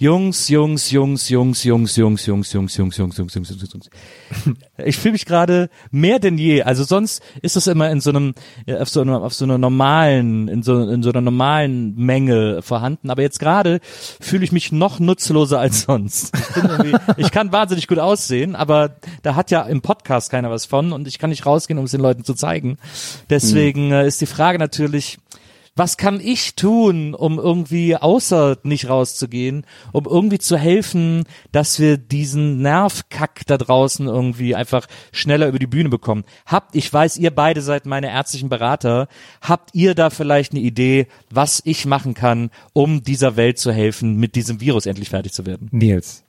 Jungs, Jungs, Jungs, Jungs, Jungs, Jungs, Jungs, Jungs, Jungs, Jungs, Jungs, Jungs, Jungs, Jungs. Ich fühle mich gerade mehr denn je. Also sonst ist das immer in so einem, auf so einer, auf so einer normalen, in so, in so einer normalen Menge vorhanden. Aber jetzt gerade fühle ich mich noch nutzloser als sonst. Ich, kann wahnsinnig gut aussehen, aber da hat ja im Podcast keiner was von und ich kann nicht rausgehen, um es den Leuten zu zeigen. Deswegen äh, ist die Frage natürlich, was kann ich tun, um irgendwie außer nicht rauszugehen, um irgendwie zu helfen, dass wir diesen Nervkack da draußen irgendwie einfach schneller über die Bühne bekommen? Habt, ich weiß, ihr beide seid meine ärztlichen Berater, habt ihr da vielleicht eine Idee, was ich machen kann, um dieser Welt zu helfen, mit diesem Virus endlich fertig zu werden? Nils,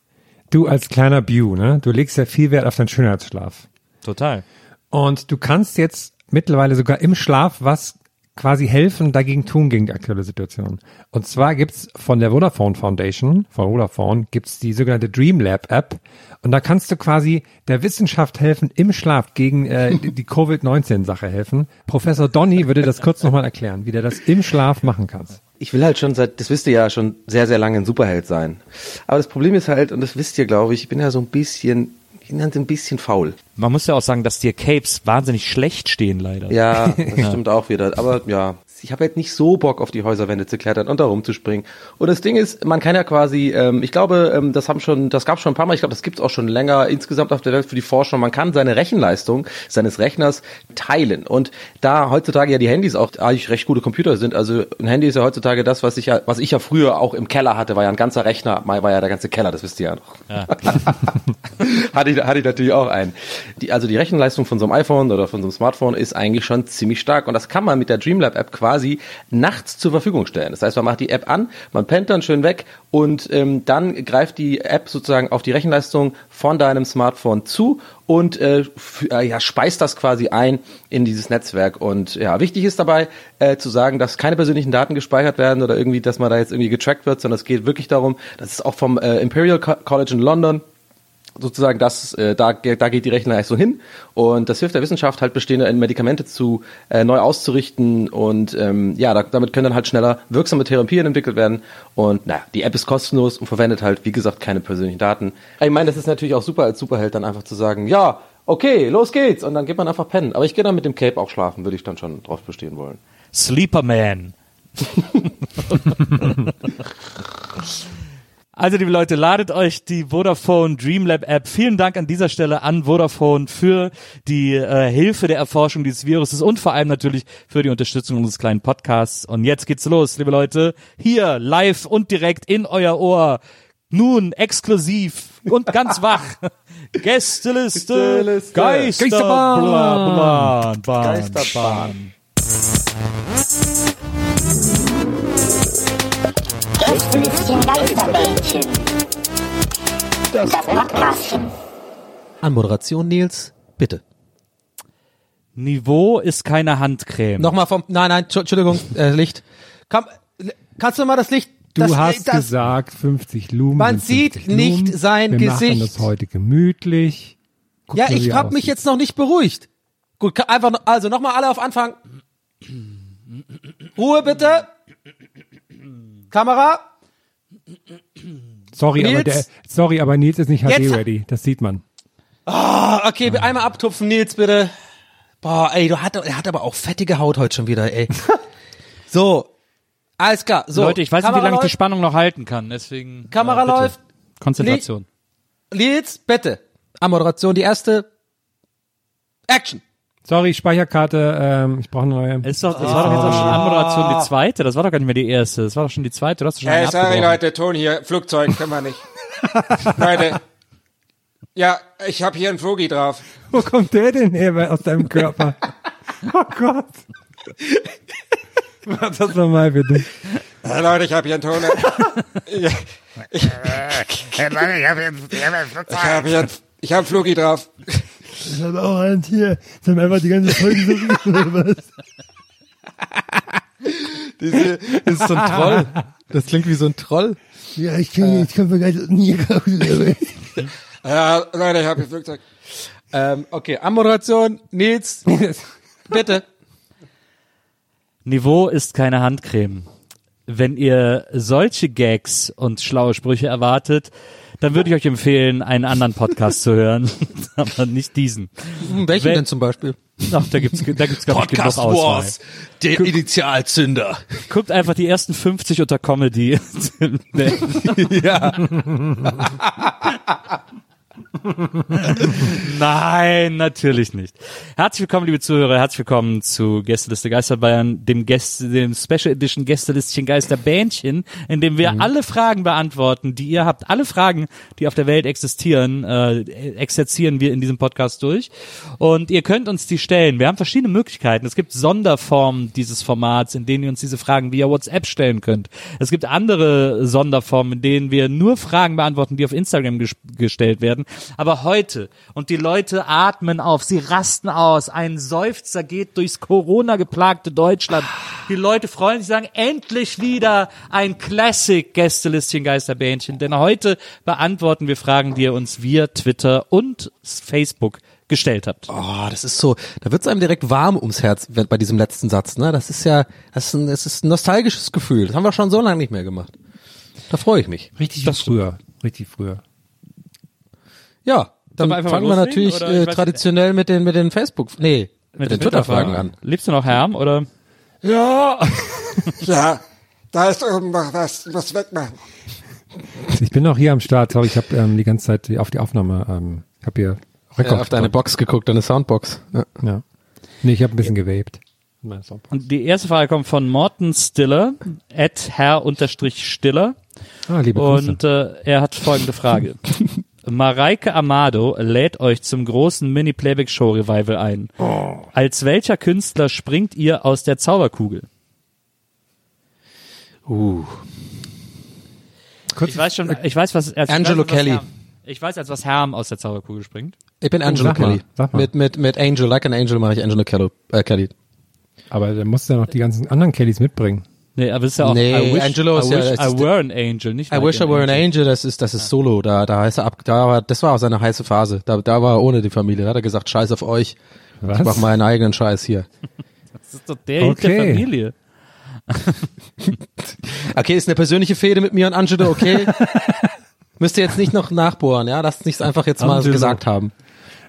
du als kleiner Bew, ne, du legst ja viel Wert auf deinen Schönheitsschlaf. Total. Und du kannst jetzt mittlerweile sogar im Schlaf was quasi helfen, dagegen tun, gegen die aktuelle Situation. Und zwar gibt's von der Vodafone Foundation, von Vodafone, gibt's die sogenannte Dream Lab App. Und da kannst du quasi der Wissenschaft helfen, im Schlaf gegen äh, die Covid-19-Sache helfen. Professor Donny würde das kurz nochmal erklären, wie der das im Schlaf machen kannst. Ich will halt schon seit, das wisst ihr ja, schon sehr, sehr lange ein Superheld sein. Aber das Problem ist halt, und das wisst ihr, glaube ich, ich bin ja so ein bisschen, halt ein bisschen faul. Man muss ja auch sagen, dass dir Capes wahnsinnig schlecht stehen, leider. Ja, das stimmt auch wieder. Aber ja, ich habe halt nicht so Bock auf die Häuserwände zu klettern und da rumzuspringen. Und das Ding ist, man kann ja quasi, ähm, ich glaube, ähm, das haben schon, das gab schon ein paar Mal, ich glaube, das gibt's auch schon länger insgesamt auf der Welt für die Forschung. Man kann seine Rechenleistung seines Rechners teilen. Und da heutzutage ja die Handys auch eigentlich recht gute Computer sind, also ein Handy ist ja heutzutage das, was ich ja, was ich ja früher auch im Keller hatte, war ja ein ganzer Rechner, war ja der ganze Keller, das wisst ihr ja noch. Ja. hatte, ich, hatte ich natürlich auch einen. Die, also die Rechenleistung von so einem iPhone oder von so einem Smartphone ist eigentlich schon ziemlich stark. Und das kann man mit der Dreamlab App quasi nachts zur Verfügung stellen. Das heißt, man macht die App an, man pennt dann schön weg und ähm, dann greift die App sozusagen auf die Rechenleistung von deinem Smartphone zu und äh, äh, ja, speist das quasi ein in dieses Netzwerk. Und ja, wichtig ist dabei äh, zu sagen, dass keine persönlichen Daten gespeichert werden oder irgendwie, dass man da jetzt irgendwie getrackt wird, sondern es geht wirklich darum, das ist auch vom äh, Imperial Co- College in London sozusagen das, äh, da, da geht die Rechenleistung hin und das hilft der Wissenschaft halt bestehende Medikamente zu äh, neu auszurichten und ähm, ja, da, damit können dann halt schneller wirksame Therapien entwickelt werden und naja, die App ist kostenlos und verwendet halt, wie gesagt, keine persönlichen Daten. Ich meine, das ist natürlich auch super als Superheld dann einfach zu sagen, ja, okay, los geht's und dann geht man einfach pennen. Aber ich gehe dann mit dem Cape auch schlafen, würde ich dann schon drauf bestehen wollen. Sleeperman. Also, liebe Leute, ladet euch die Vodafone Dreamlab App. Vielen Dank an dieser Stelle an Vodafone für die äh, Hilfe der Erforschung dieses Viruses und vor allem natürlich für die Unterstützung unseres kleinen Podcasts. Und jetzt geht's los, liebe Leute. Hier, live und direkt in euer Ohr. Nun exklusiv und ganz wach. Gästeliste, Gästeliste. Geister, Geisterbahn. bla, bla, Bahn, Geisterbahn. Geisterbällchen. Das Podcastchen. Anmoderation Nils, bitte. Niveau ist keine Handcreme. Nochmal vom, nein, nein, Entschu- Entschuldigung, äh, Licht. Komm, kannst du mal das Licht, Du das, hast das, gesagt 50 Lumen. Man sieht 50 nicht Lumen. sein Wir Gesicht. machen das heute gemütlich. Guck ja, ich er hab mich jetzt noch nicht beruhigt. Gut, einfach, noch- also nochmal alle auf Anfang. Ruhe bitte. Kamera. Sorry, aber Nils? der, sorry, aber Nils ist nicht Jetzt- HD ready. Das sieht man. Ah, okay, einmal abtupfen, Nils, bitte. Boah, ey, du hat, er hat aber auch fettige Haut heute schon wieder, ey. so, alles klar. So, Leute, ich weiß nicht, wie Kamera lange ich die. Spannung noch halten kann, deswegen. Kamera äh, läuft. Konzentration. Nils, bitte. Ammoderation, die erste. Action. Sorry, Speicherkarte, ähm, ich brauche eine neue. Ist doch, das war doch jetzt auch schon Anmoderation die zweite, das war doch gar nicht mehr die erste, das war doch schon die zweite, du hast doch schon Hey, eine sorry. Leute, Ton hier, Flugzeug, können wir nicht. Leute, ja, ich habe hier einen Flogi drauf. Wo kommt der denn her aus deinem Körper? oh Gott. Mach das nochmal bitte. Hey, Leute, ich habe hier einen Ton. Ja, ich Hey Leute, ich habe jetzt, ich hab jetzt ich habe hier einen- ich hab einen Flogi drauf. Ich habe auch einen hier. Das haben einfach die ganze Folge so was? Diese, das ist so ein Troll. Das klingt wie so ein Troll. Ja, ich kann, ich kann begeistert nie raus. Ja, Leute, ich habe hier ein Flugzeug. Ähm, okay, Ammoderation, Nils, bitte. Niveau ist keine Handcreme. Wenn ihr solche Gags und schlaue Sprüche erwartet, dann würde ich euch empfehlen, einen anderen Podcast zu hören, aber nicht diesen. Welchen Wenn- denn zum Beispiel? Ach, da gibt's, da gibt's glaube ich genug Auswahl. der Initialzünder. Guckt einfach die ersten 50 unter Comedy. ja. Nein, natürlich nicht. Herzlich willkommen, liebe Zuhörer, herzlich willkommen zu Gästeliste Geisterbayern, dem Gäste, dem Special Edition Gästelistchen Geisterbähnchen, in dem wir alle Fragen beantworten, die ihr habt. Alle Fragen, die auf der Welt existieren, äh, exerzieren wir in diesem Podcast durch. Und ihr könnt uns die stellen. Wir haben verschiedene Möglichkeiten. Es gibt Sonderformen dieses Formats, in denen ihr uns diese Fragen via WhatsApp stellen könnt. Es gibt andere Sonderformen, in denen wir nur Fragen beantworten, die auf Instagram ges gestellt werden. Aber heute, und die Leute atmen auf, sie rasten aus, ein Seufzer geht durchs Corona-geplagte Deutschland. Die Leute freuen sich, sagen, endlich wieder ein Classic Gästelistchen Geisterbähnchen. Denn heute beantworten wir Fragen, die ihr uns via Twitter und Facebook gestellt habt. Oh, das ist so, da wird's einem direkt warm ums Herz wenn- bei diesem letzten Satz, ne? Das ist ja, das ist ein, das ist ein nostalgisches Gefühl. Das haben wir schon so lange nicht mehr gemacht. Da freue ich mich. Richtig wie früher. Richtig früher. Ja, dann wir fangen wir natürlich äh, traditionell mit den mit den Facebook, nee, mit, den Twitter-Fragen an. Lebst du noch Herm oder? Ja, ja, da ist oben noch was, was wegmachen. Ich bin noch hier am Start. Sorry, ich habe ähm, die ganze Zeit auf die Aufnahme, ähm, ich habe hier Ja, Rekord. auf deine Box geguckt, deine Soundbox. Ja. Ja. Nee, ich habe ein bisschen. Meine Soundbox. Und die erste Frage kommt von Morten Stiller, at Herr unterstrich Stiller. Ah, liebe Grüße. Und äh, er hat folgende Frage. Mareike Amado lädt euch zum großen Mini-Playback-Show-Revival ein. Als welcher Künstler springt ihr aus der Zauberkugel? Uh. Ich weiß schon, ich weiß, was als Angelo weiß, was Kelly. Herm- Ich weiß, als was Herm aus der Zauberkugel springt. Ich bin Angelo sag mal, Kelly. sag mal. Mit mit mit Angel, like an Angel mache ich Angelo Kelly. Äh, Kelly. Aber der muss ja noch die ganzen anderen Kellys mitbringen. Nee, aber es ist ja auch Nee, I wish, Angelo I, ist ja- wish ist I were an angel, nicht I like wish I were an angel, das ist, das ist Solo, da, da heißt er ab, da war, das war auch seine heiße Phase, da, da war er ohne die Familie, da hat er gesagt, scheiß auf euch, Was? ich mach meinen eigenen Scheiß hier. Das ist doch der Hit der Okay. Familie. Okay, ist eine persönliche Fehde mit mir und Angelo, okay? Müsst ihr jetzt nicht noch nachbohren, ja, lasst nich's einfach jetzt mal Angelo. gesagt haben.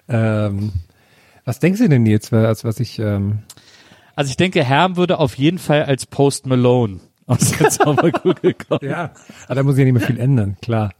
Ähm, was denkst du denn jetzt, als was ich, ähm, Also ich denke, Herm würde auf jeden Fall als Post Malone aus der Zauberkugel kommen. ja, aber da muss ich ja nicht mehr viel ändern, klar.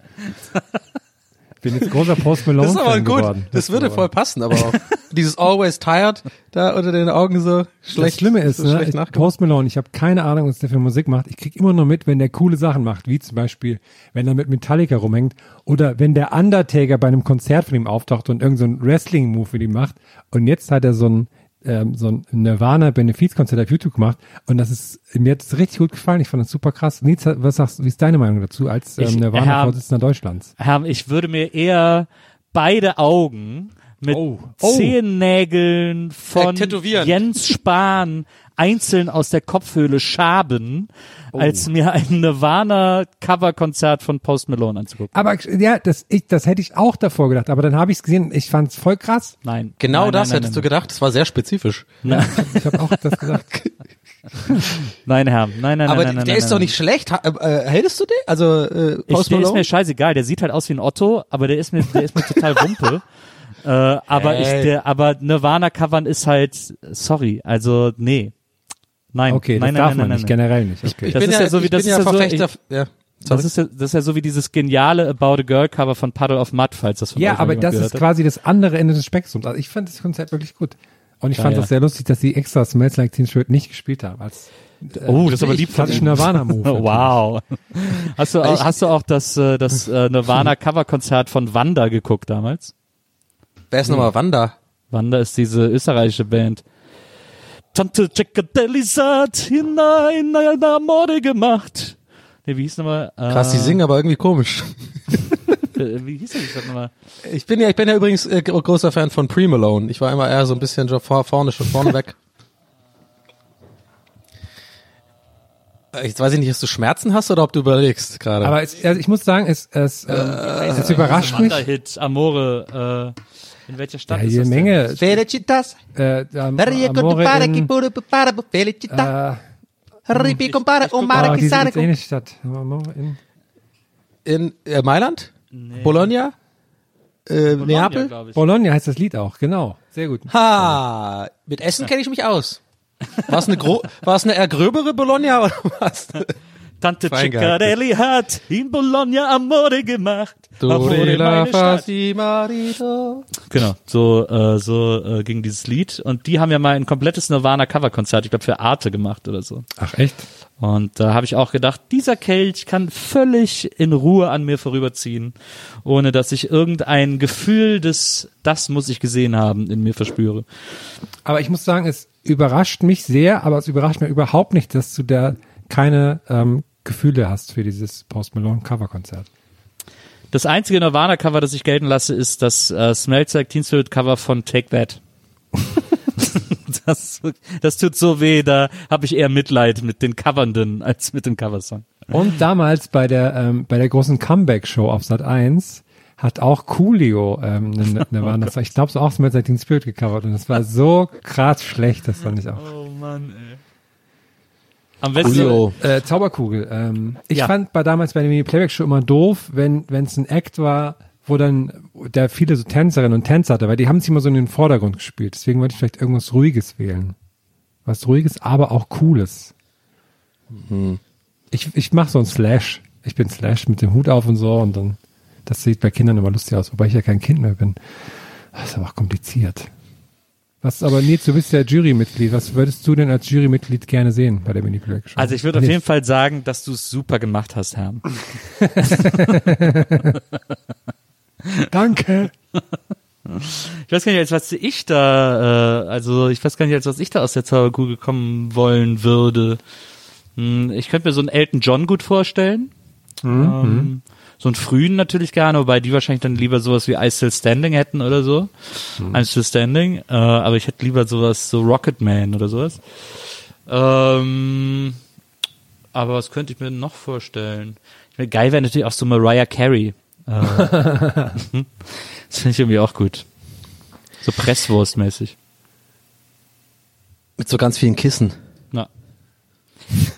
Bin jetzt großer Post Malone Das ist aber gut, geworden. das würde aber- voll passen, aber auch dieses always tired, da unter den Augen so schlecht. das Schlimme ist, so ne, schlecht ich. Post Malone, ich habe keine Ahnung, was der für Musik macht. Ich krieg immer nur mit, wenn der coole Sachen macht, wie zum Beispiel, wenn er mit Metallica rumhängt oder wenn der Undertaker bei einem Konzert von ihm auftaucht und irgendein so Wrestling-Move mit ihm macht. Und jetzt hat er so ein ähm, so ein Nirvana-Benefizkonzert auf YouTube gemacht und das ist, mir hat es richtig gut gefallen. Ich fand das super krass. Nils, was sagst, wie ist deine Meinung dazu als ähm, Nirvana-Vorsitzender Deutschlands? Herm, ich würde mir eher beide Augen mit Oh. Oh. Zehennägeln von Äh. Jens Spahn einzeln aus der Kopfhöhle schaben, Oh. als mir ein Nirvana-Cover-Konzert von Post Malone anzugucken. Aber ja, das, ich, das hätte ich auch davor gedacht, aber dann habe ich es gesehen, ich fand es voll krass. Nein. Genau nein, das nein, hättest nein, du gedacht, das war sehr spezifisch. Nein, Ich habe auch das gesagt. nein, Herm. Nein, nein, aber nein, nein, der nein, ist nein, doch nein. nicht schlecht. Ha, äh, hältst du den? Also äh, Ich, Post der ist Malone? mir scheißegal, der sieht halt aus wie ein Otto, aber der ist mir, der ist mir total Wumpe. Äh, aber ich, Ey. der, aber Nirvana covern ist halt, sorry, also nee. Nein. Okay, das nein, darf nein, man nein, nicht, nein, nein. generell nicht. Okay. Ich Das bin ist ja, ja so wie- ich das bin ist ja so- Verfechter. ich- ja. Das ist, ja, das ist ja so wie dieses geniale About a Girl Cover von Puddle of Mud, falls das von Ja, aber das ist hat. quasi das andere Ende des Spektrums. Also ich fand das Konzert wirklich gut. Und ich Ja, fand es ja. sehr lustig, dass sie extra Smells Like Teen Spirit nicht gespielt haben. Als, äh, Oh, das ist aber lieb von Ihnen. Nirvana-Move. Wow. Hast du, auch, Ich- hast du auch das, äh, das äh, Nirvana Coverkonzert von Wanda geguckt damals? Wer ist nochmal Wanda? Wanda ist diese österreichische Band. Tante Chickadeli's hat hinein eine Morde gemacht. Nee, wie hieß nochmal? Äh, Krass, die singen aber irgendwie komisch. äh, Wie hieß das nochmal? Ich bin ja, ich bin ja übrigens äh, gro- großer Fan von Pre Malone. Ich war immer eher so ein bisschen schon vor, vorne, schon vorne weg. Äh, Jetzt weiß ich nicht, ob du Schmerzen hast oder ob du überlegst gerade. Aber es, also ich muss sagen, es, es, ähm, es überrascht mich. Wanda-Hit, Amore. Äh, in welcher Stadt Ja, ist jede das Menge. Felicitas. Äh, am, Maria Amore in, felicità. äh, compare o oh, mare die chi sind sare jetzt eh nicht Stadt. Amore in, In äh, Mailand? Bologna? Äh, Neapel? glaub ich. Bologna heißt das Lied auch, genau. Sehr gut. Ha, mit Essen kenne ich mich aus. War es eine, gro eine eher gröbere Bologna oder was? Tante Ciccarelli hat in Bologna Amore gemacht. Amore, meine Stadt. marito. Genau, so äh, so äh, ging dieses Lied und die haben ja mal ein komplettes Nirvana Coverkonzert, ich glaube für Arte gemacht oder so. Ach echt? Und da habe ich auch gedacht, dieser Kelch kann völlig in Ruhe an mir vorüberziehen, ohne dass ich irgendein Gefühl des das muss ich gesehen haben in mir verspüre. Aber ich muss sagen, es überrascht mich sehr, aber es überrascht mich überhaupt nicht, dass du da keine ähm, Gefühle hast für dieses Post Malone Coverkonzert. Das einzige Nirvana Cover, das ich gelten lasse, ist das äh, Smells Like Teen Spirit Cover von Take That. das, das tut so weh, da habe ich eher Mitleid mit den Covernden als mit dem Coversong. Und damals bei der ähm, bei der großen Comeback Show auf Sat 1 hat auch Coolio ähm, eine, das war, ich glaube so auch Smells Like Teen Spirit gecovert und das war so krass schlecht, das fand ich auch. Oh Mann, ey. Am besten. Äh, Zauberkugel. Ähm, ich Ja. fand bei damals bei der Mini-Playback-Show immer doof, wenn wenn es ein Act war, wo dann der viele so Tänzerinnen und Tänzer hatte, weil die haben sich immer so in den Vordergrund gespielt. Deswegen wollte ich vielleicht irgendwas Ruhiges wählen. Was Ruhiges, aber auch Cooles. Ich, ich mache so ein Slash. Ich bin Slash mit dem Hut auf und so und dann, das sieht bei Kindern immer lustig aus, wobei ich ja kein Kind mehr bin. Das ist aber auch kompliziert. Was aber, Nils, du bist ja Jurymitglied. Was würdest du denn als Jurymitglied gerne sehen bei der Mini-Playback-Show? Also ich würde auf jeden Fall sagen, dass du es super gemacht hast, Herr. Danke. Ich weiß gar nicht, als was ich da, äh, also ich weiß gar nicht, als was ich da aus der Zauberkugel kommen wollen würde. Hm, Ich könnte mir so einen Elton John gut vorstellen. Ähm, so einen frühen natürlich gerne, wobei die wahrscheinlich dann lieber sowas wie I Still Standing hätten oder so. I'm Still Standing. Äh, aber ich hätte lieber sowas, so Rocket Man oder sowas. Ähm, aber was könnte ich mir noch vorstellen? Ich meine, geil wäre natürlich auch so Mariah Carey. Äh, das finde ich irgendwie auch gut. So Presswurstmäßig. Mit so ganz vielen Kissen.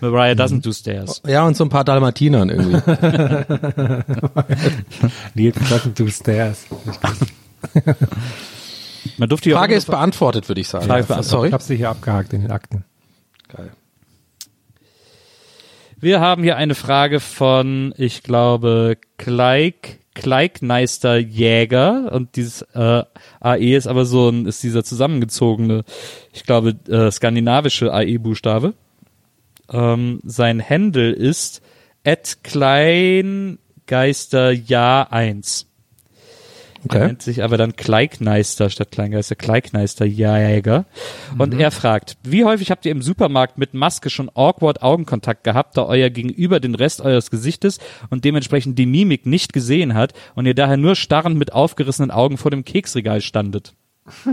Mariah doesn't do stairs. Ja, und so ein paar Dalmatinern irgendwie. Nils doesn't do stairs. Man durfte ja auch Frage ist beantwortet, würde ich sagen. Ist beantwortet. Sorry. Ich habe sie hier abgehakt in den Akten. Geil. Wir haben hier eine Frage von, ich glaube, Kleik, Kleikneister Jäger und dieses äh, AE ist aber so ein, ist dieser zusammengezogene, ich glaube, äh, skandinavische AE-Buchstabe. Ähm, sein Handle ist at Kleingeisterjahr 1. Er Okay. nennt sich aber dann Kleikneister statt Kleingeister, Kleikneister Jäger. Und er fragt, wie häufig habt ihr im Supermarkt mit Maske schon awkward Augenkontakt gehabt, da euer Gegenüber den Rest eures Gesichtes und dementsprechend die Mimik nicht gesehen hat und ihr daher nur starrend mit aufgerissenen Augen vor dem Keksregal standet?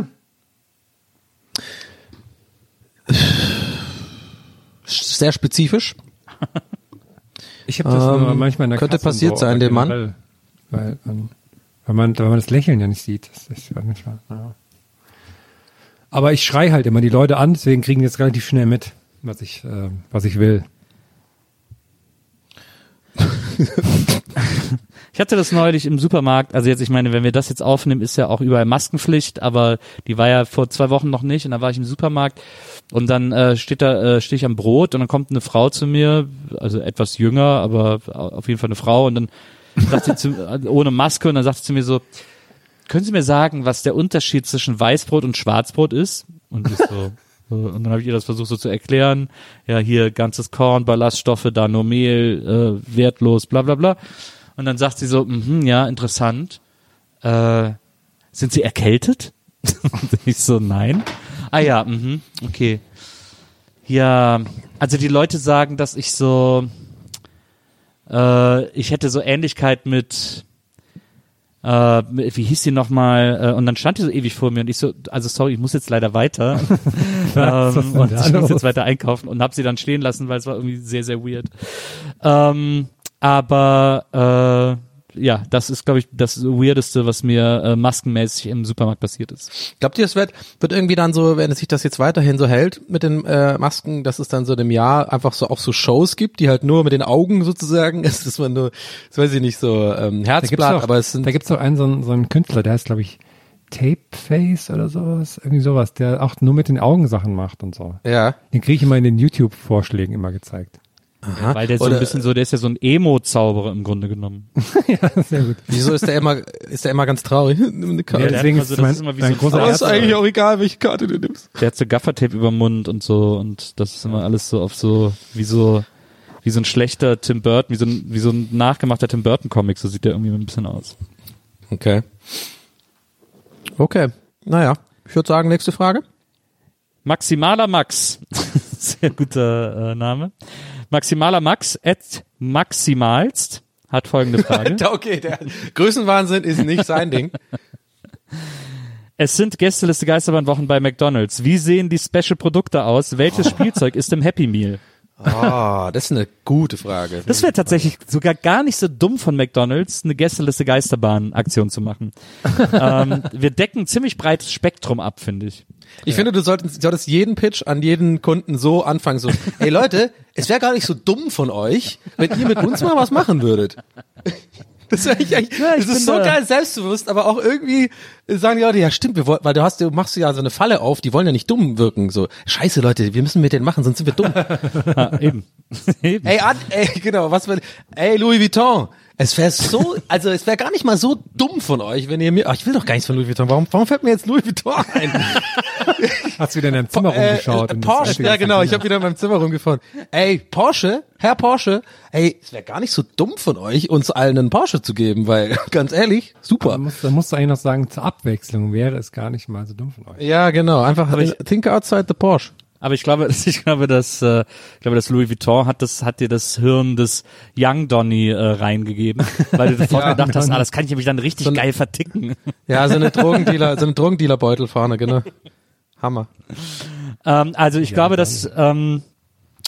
Sehr spezifisch. Ich habe das Ähm, nur manchmal in der könnte Kasse passiert so, sein, dem Mann. Weil, ähm, weil, man, weil man das Lächeln ja nicht sieht. Das ist ja manchmal, ja. Aber ich schrei halt immer die Leute an, deswegen kriegen die jetzt relativ schnell mit, was ich, äh, was ich will. Ich hatte das neulich im Supermarkt, also jetzt, ich meine, wenn wir das jetzt aufnehmen, ist ja auch überall Maskenpflicht, aber die war ja vor zwei Wochen noch nicht und da war ich im Supermarkt und dann äh, steht da, äh, stehe ich am Brot und dann kommt eine Frau zu mir, also etwas jünger, aber auf jeden Fall eine Frau und dann sagt sie zu, ohne Maske und dann sagt sie zu mir so, können Sie mir sagen, was der Unterschied zwischen Weißbrot und Schwarzbrot ist? Und ich so, äh, und dann habe ich ihr das versucht so zu erklären. Ja, hier ganzes Korn, Ballaststoffe, da nur Mehl, äh, wertlos, bla bla bla. Und dann sagt sie so, mhm, ja, interessant. Äh, sind Sie erkältet? und ich so, nein. Ah ja, mhm, okay. Ja, also die Leute sagen, dass ich so, äh, ich hätte so Ähnlichkeit mit, äh, wie hieß die nochmal? Äh, und dann stand die so ewig vor mir und ich so, also sorry, ich muss jetzt leider weiter. Ähm, und ich muss jetzt weiter einkaufen und habe sie dann stehen lassen, weil es war irgendwie sehr, sehr weird. Ähm, aber äh, ja, das ist, glaube ich, das Weirdeste, was mir äh, maskenmäßig im Supermarkt passiert ist. Glaubt ihr, es wird, wird irgendwie dann so, wenn sich das jetzt weiterhin so hält mit den äh, Masken, dass es dann so in einem Jahr einfach so auch so Shows gibt, die halt nur mit den Augen sozusagen, ist, dass man nur, das weiß ich nicht, so ähm, Herzblatt, doch, aber es sind da gibt's doch einen so, einen so einen Künstler, der heißt, glaube ich, Tapeface oder sowas, irgendwie sowas, der auch nur mit den Augen Sachen macht und so. ja. Den kriege ich immer in den YouTube-Vorschlägen immer gezeigt. Aha. Weil der so Oder- ein bisschen so, der ist ja so ein Emo-Zauberer im Grunde genommen. ja, sehr gut. Wieso ist der immer, ist der immer ganz traurig? Nimm eine Karte. Ja, deswegen immer ist so- es das mein, ist immer wie so ein großer aber ist eigentlich auch egal, welche Karte du nimmst. Der hat so Gaffertape über den Mund und so und das ist immer alles so auf so, wie so, wie so ein schlechter Tim Burton, wie so ein, wie so ein nachgemachter Tim Burton Comic, so sieht der irgendwie ein bisschen aus. Okay. Okay. Naja, ich würde sagen, nächste Frage. Maximaler Max. Sehr guter äh, Name. Maximaler Max at maximalst hat folgende Frage. okay, der Größenwahnsinn ist nicht sein Ding. Es sind Gästeliste Geisterbahn-Wochen bei McDonalds. Wie sehen die Special-Produkte aus? Welches Spielzeug ist im Happy Meal? Ah, das ist eine gute Frage. Das wäre tatsächlich sogar gar nicht so dumm von McDonalds, eine Gästeliste Geisterbahn-Aktion zu machen. ähm, wir decken ein ziemlich breites Spektrum ab, finde ich. Ich finde, du solltest, solltest jeden Pitch an jeden Kunden so anfangen, so, ey Leute, es wäre gar nicht so dumm von euch, wenn ihr mit uns mal was machen würdet. Das, ist eigentlich, eigentlich, Ja, das ist so finde- geil selbstbewusst, aber auch irgendwie sagen die Leute, ja stimmt, wir wollen, weil du hast, du machst ja so eine Falle auf, die wollen ja nicht dumm wirken, so, scheiße Leute, wir müssen mit denen machen, sonst sind wir dumm. Ah, eben. eben. ey, an, ey, genau, was will, ey, Louis Vuitton, es wäre so, also es wäre gar nicht mal so dumm von euch, wenn ihr mir, ach, ich will doch gar nichts von Louis Vuitton, warum, warum fällt mir jetzt Louis Vuitton ein? Hast du wieder in deinem Zimmer Äh, rumgeschaut? äh, Porsche, ja genau, ich habe wieder in meinem Zimmer rumgefahren. Ey, Porsche, Herr Porsche, ey, es wäre gar nicht so dumm von euch, uns allen einen Porsche zu geben, weil, ganz ehrlich, super. musst, da musst du eigentlich noch sagen, zur Abwechslung wäre es gar nicht mal so dumm von euch. Ja, genau, einfach ich- think outside the Porsche. Aber ich glaube, ich glaube, dass, äh, ich glaube, dass Louis Vuitton hat das, hat dir das Hirn des Young Donny äh, reingegeben, weil du sofort Ja, gedacht hast, ah, das kann ich nämlich dann richtig So geil verticken. Ja, so eine Drogendealer, so eine Drogendealer-Beutel vorne, genau. Hammer. ähm, also ich glaube, dass ähm,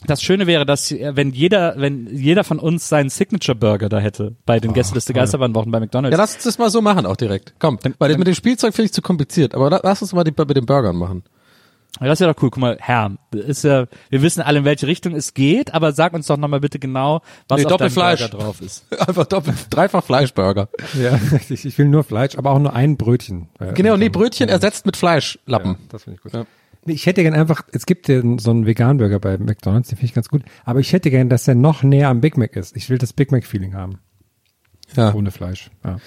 das Schöne wäre, dass äh, wenn jeder, wenn jeder von uns seinen Signature Burger da hätte bei den Gästeliste Geisterbahnwochen bei McDonald's. Ja, lass uns das mal so machen auch direkt. Komm, weil mit dem Spielzeug finde ich zu kompliziert, aber la- lass uns mal die, mit den Burgern machen. Ja, das ist ja doch cool. Guck mal, Herr, ist ja, wir wissen alle, in welche Richtung es geht, aber sag uns doch nochmal bitte genau, was Nee, auf deinem Doppelfleisch. Burger drauf ist. Einfach doppelt, dreifach Fleischburger. Ja, richtig. Ich will nur Fleisch, aber auch nur ein Brötchen. Genau, nee, Brötchen ja, ersetzt mit Fleischlappen. Ja, das finde ich gut. Ja. Nee, Ich hätte gern einfach, es gibt ja so einen Vegan-Burger bei McDonalds, den finde ich ganz gut, aber ich hätte gern, dass der noch näher am Big Mac ist. Ich will das Big Mac-Feeling haben, Ja. ohne Fleisch. Ja.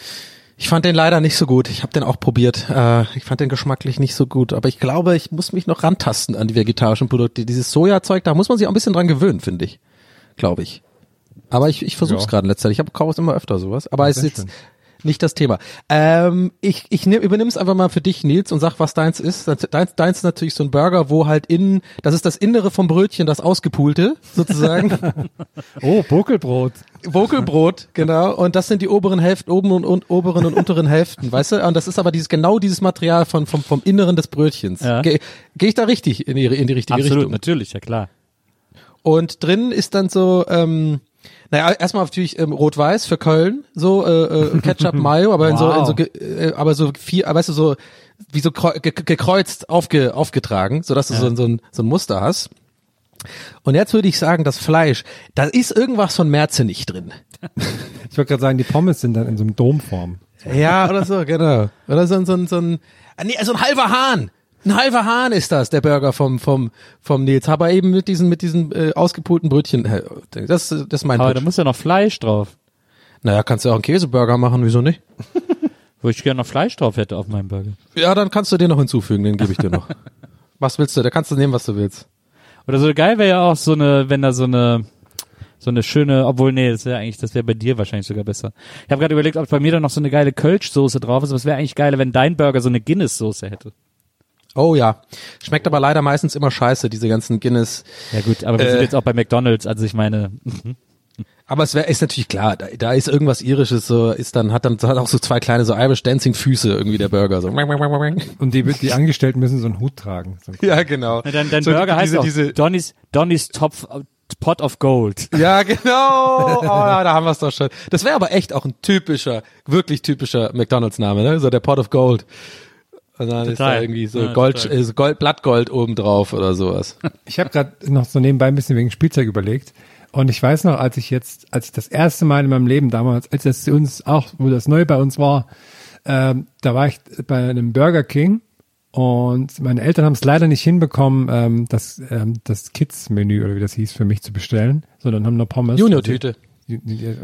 Ich fand den leider nicht so gut. Ich habe den auch probiert. Äh, ich fand den geschmacklich nicht so gut. Aber ich glaube, ich muss mich noch rantasten an die vegetarischen Produkte. Dieses Sojazeug, da muss man sich auch ein bisschen dran gewöhnen, finde ich. Glaube ich. Aber ich, ich versuche es Ja. gerade Zeit. Ich habe es immer öfter sowas. Aber es ist jetzt. Nicht das Thema. Ähm, ich ich nehm, übernimm es einfach mal für dich, Nils, und sag, was deins ist. Deins, deins ist natürlich so ein Burger, wo halt innen, das ist das Innere vom Brötchen, das Ausgepulte, sozusagen. Oh, Buckelbrot. Vogelbrot, genau. Und das sind die oberen Hälften, oben und, und oberen und unteren Hälften, weißt du? Und das ist aber dieses genau dieses Material von vom vom Inneren des Brötchens. Ja. Gehe geh ich da richtig in die in die richtige Absolut, Richtung? natürlich, ja klar. Und drin ist dann so, ähm, naja, erstmal natürlich ähm, Rot-Weiß für Köln, so äh, äh, Ketchup, Mayo, aber in so, in so, äh, aber so vier, weißt du, so wie so kreu- ge gekreuzt aufge, aufgetragen, so dass du so, so, ein, so ein Muster hast. Und jetzt würde ich sagen, das Fleisch, da ist irgendwas von Merze nicht drin. Ich wollte gerade sagen, die Pommes sind dann in so einem Domform. Ja, oder so, genau. Oder so, ein- so, ein- so ein, ah, nee, so ein halber Hahn. Ein halber Hahn ist das, der Burger vom, vom, vom Nils. Aber eben mit diesen, mit diesen äh, ausgepulten Brötchen. äh, Das, das ist mein Aber da Pitch. muss ja noch Fleisch drauf. Naja, kannst du auch einen Käseburger machen, wieso nicht? Wo ich gerne noch Fleisch drauf hätte auf meinem Burger. Ja, dann kannst du den noch hinzufügen, den gebe ich dir noch. was willst du? Da kannst du nehmen, was du willst. Oder so geil wäre ja auch so eine, wenn da so eine so eine schöne, obwohl nee, das wäre eigentlich, das wäre bei dir wahrscheinlich sogar besser. Ich habe gerade überlegt, ob bei mir da noch so eine geile Kölsch-Soße drauf ist, aber es wäre eigentlich geiler, wenn dein Burger so eine Guinness-Soße hätte. Oh ja. Schmeckt aber leider meistens immer scheiße, diese ganzen Guinness. Ja gut, aber wir Äh. sind jetzt auch bei McDonalds, also ich meine, Aber es wär, ist natürlich klar, da, da ist irgendwas irisches, so ist dann, hat dann hat auch so zwei kleine so Irish Dancing Füße irgendwie der Burger. So. Und die, die Angestellten müssen so einen Hut tragen. So einen Ja, genau. Na, dein, dein So Burger heißt diese, auch diese, Donny's, Donny's Top, Pot of Gold. Ja, genau. Oh, ja, da haben wir es doch schon. Das wäre aber echt auch ein typischer, wirklich typischer McDonalds-Name, ne? So der Pot of Gold. Und dann ist da Total. irgendwie so Ja, Gold, total. äh, Gold, Blattgold oben drauf oder sowas. Ich habe gerade noch so nebenbei ein bisschen wegen Spielzeug überlegt. Und ich weiß noch, als ich jetzt, als ich das erste Mal in meinem Leben damals, als das zu uns auch, wo das neu bei uns war, ähm, da war ich bei einem Burger King und meine Eltern haben es leider nicht hinbekommen, ähm, das, ähm, das Kids-Menü oder wie das hieß, für mich zu bestellen, sondern haben nur Pommes. Junior-Tüte.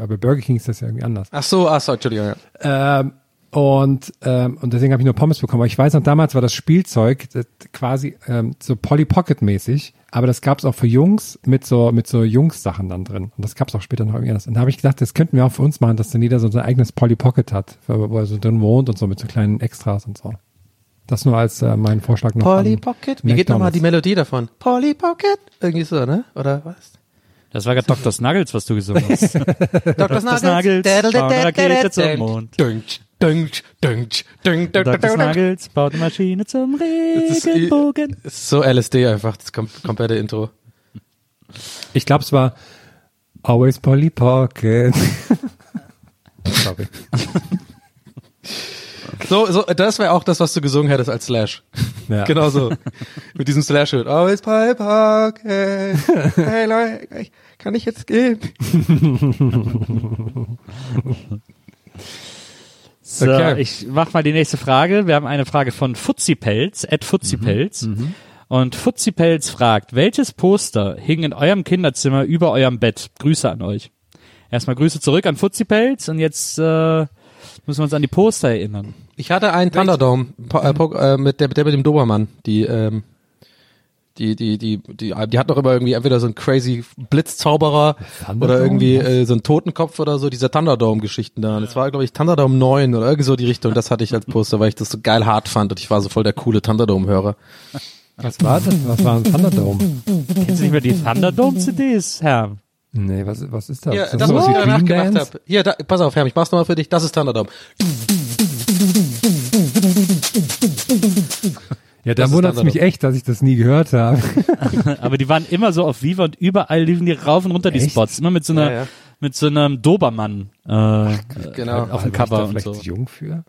Aber Burger King ist das ja irgendwie anders. Ach so, ach so, Entschuldigung. Ja. Ähm, und, ähm, und deswegen habe ich nur Pommes bekommen. Aber ich weiß noch, damals war das Spielzeug das quasi ähm, so Polly Pocket mäßig, aber das gab es auch für Jungs mit so mit so Jungs-Sachen dann drin. Und das gab es auch später noch irgendwie anders. Und da habe ich gedacht, das könnten wir auch für uns machen, dass dann jeder so sein eigenes Polly Pocket hat, wo er so drin wohnt und so mit so kleinen Extras und so. Das nur als äh, mein Vorschlag noch. Polly Pocket? Wie geht nochmal die Melodie davon? Polly Pocket? Irgendwie so, ne? Oder was? Das war gerade Dr. Snuggles, was du gesungen hast. Dr. Snuggles, bauen eine Rakete zum Mond. Dünsch, dünsch, dünsch, dünsch, Dr. Snuggles baut eine Maschine zum Regenbogen. Das ist so LSD einfach, das kom komplette Intro. Ich glaube, es war Always Polly Pocket. Sorry. So, so, das wäre auch das, was du gesungen hättest als Slash. Ja. Genau so. Mit diesem Slash-Hit. Always Polly Pocket. Hey Leute, kann ich jetzt gehen? So, Okay. ich mach mal die nächste Frage. Wir haben eine Frage von Fuzzipelz, at Fuzzipelz. Und Fuzzipelz fragt, welches Poster hing in eurem Kinderzimmer über eurem Bett? Grüße an euch. Erstmal Grüße zurück an Fuzzipelz und jetzt äh, müssen wir uns an die Poster erinnern. Ich hatte einen Thunderdome äh, äh, mit der, der mit dem Dobermann. Die, ähm, die, die, die, die, die hat noch immer irgendwie entweder so einen crazy Blitzzauberer oder irgendwie äh, so einen Totenkopf oder so, diese Thunderdome-Geschichten da. Und es war, glaube ich, Thunderdome 9 oder irgendwie so die Richtung. Das hatte ich als Poster, weil ich das so geil hart fand und ich war so voll der coole Thunderdome-Hörer. Was war das? Was war ein Thunderdome? Kennst du nicht mehr die Thunderdome-CDs, Herr? Nee, was, was ist das? Ja, das, sowas was ich danach gedacht habe. Hier, da, pass auf, Herr, ich mach's nochmal für dich. Das ist Thunderdome. Ja, da wundert es mich echt, dass ich das nie gehört habe. Aber die waren immer so auf Viva und überall liefen die rauf und runter die Echt? Spots. Immer mit so einer, Ja, ja. mit so einem Dobermann äh, Genau. auf dem War ich Cover da und vielleicht so. zu jung für?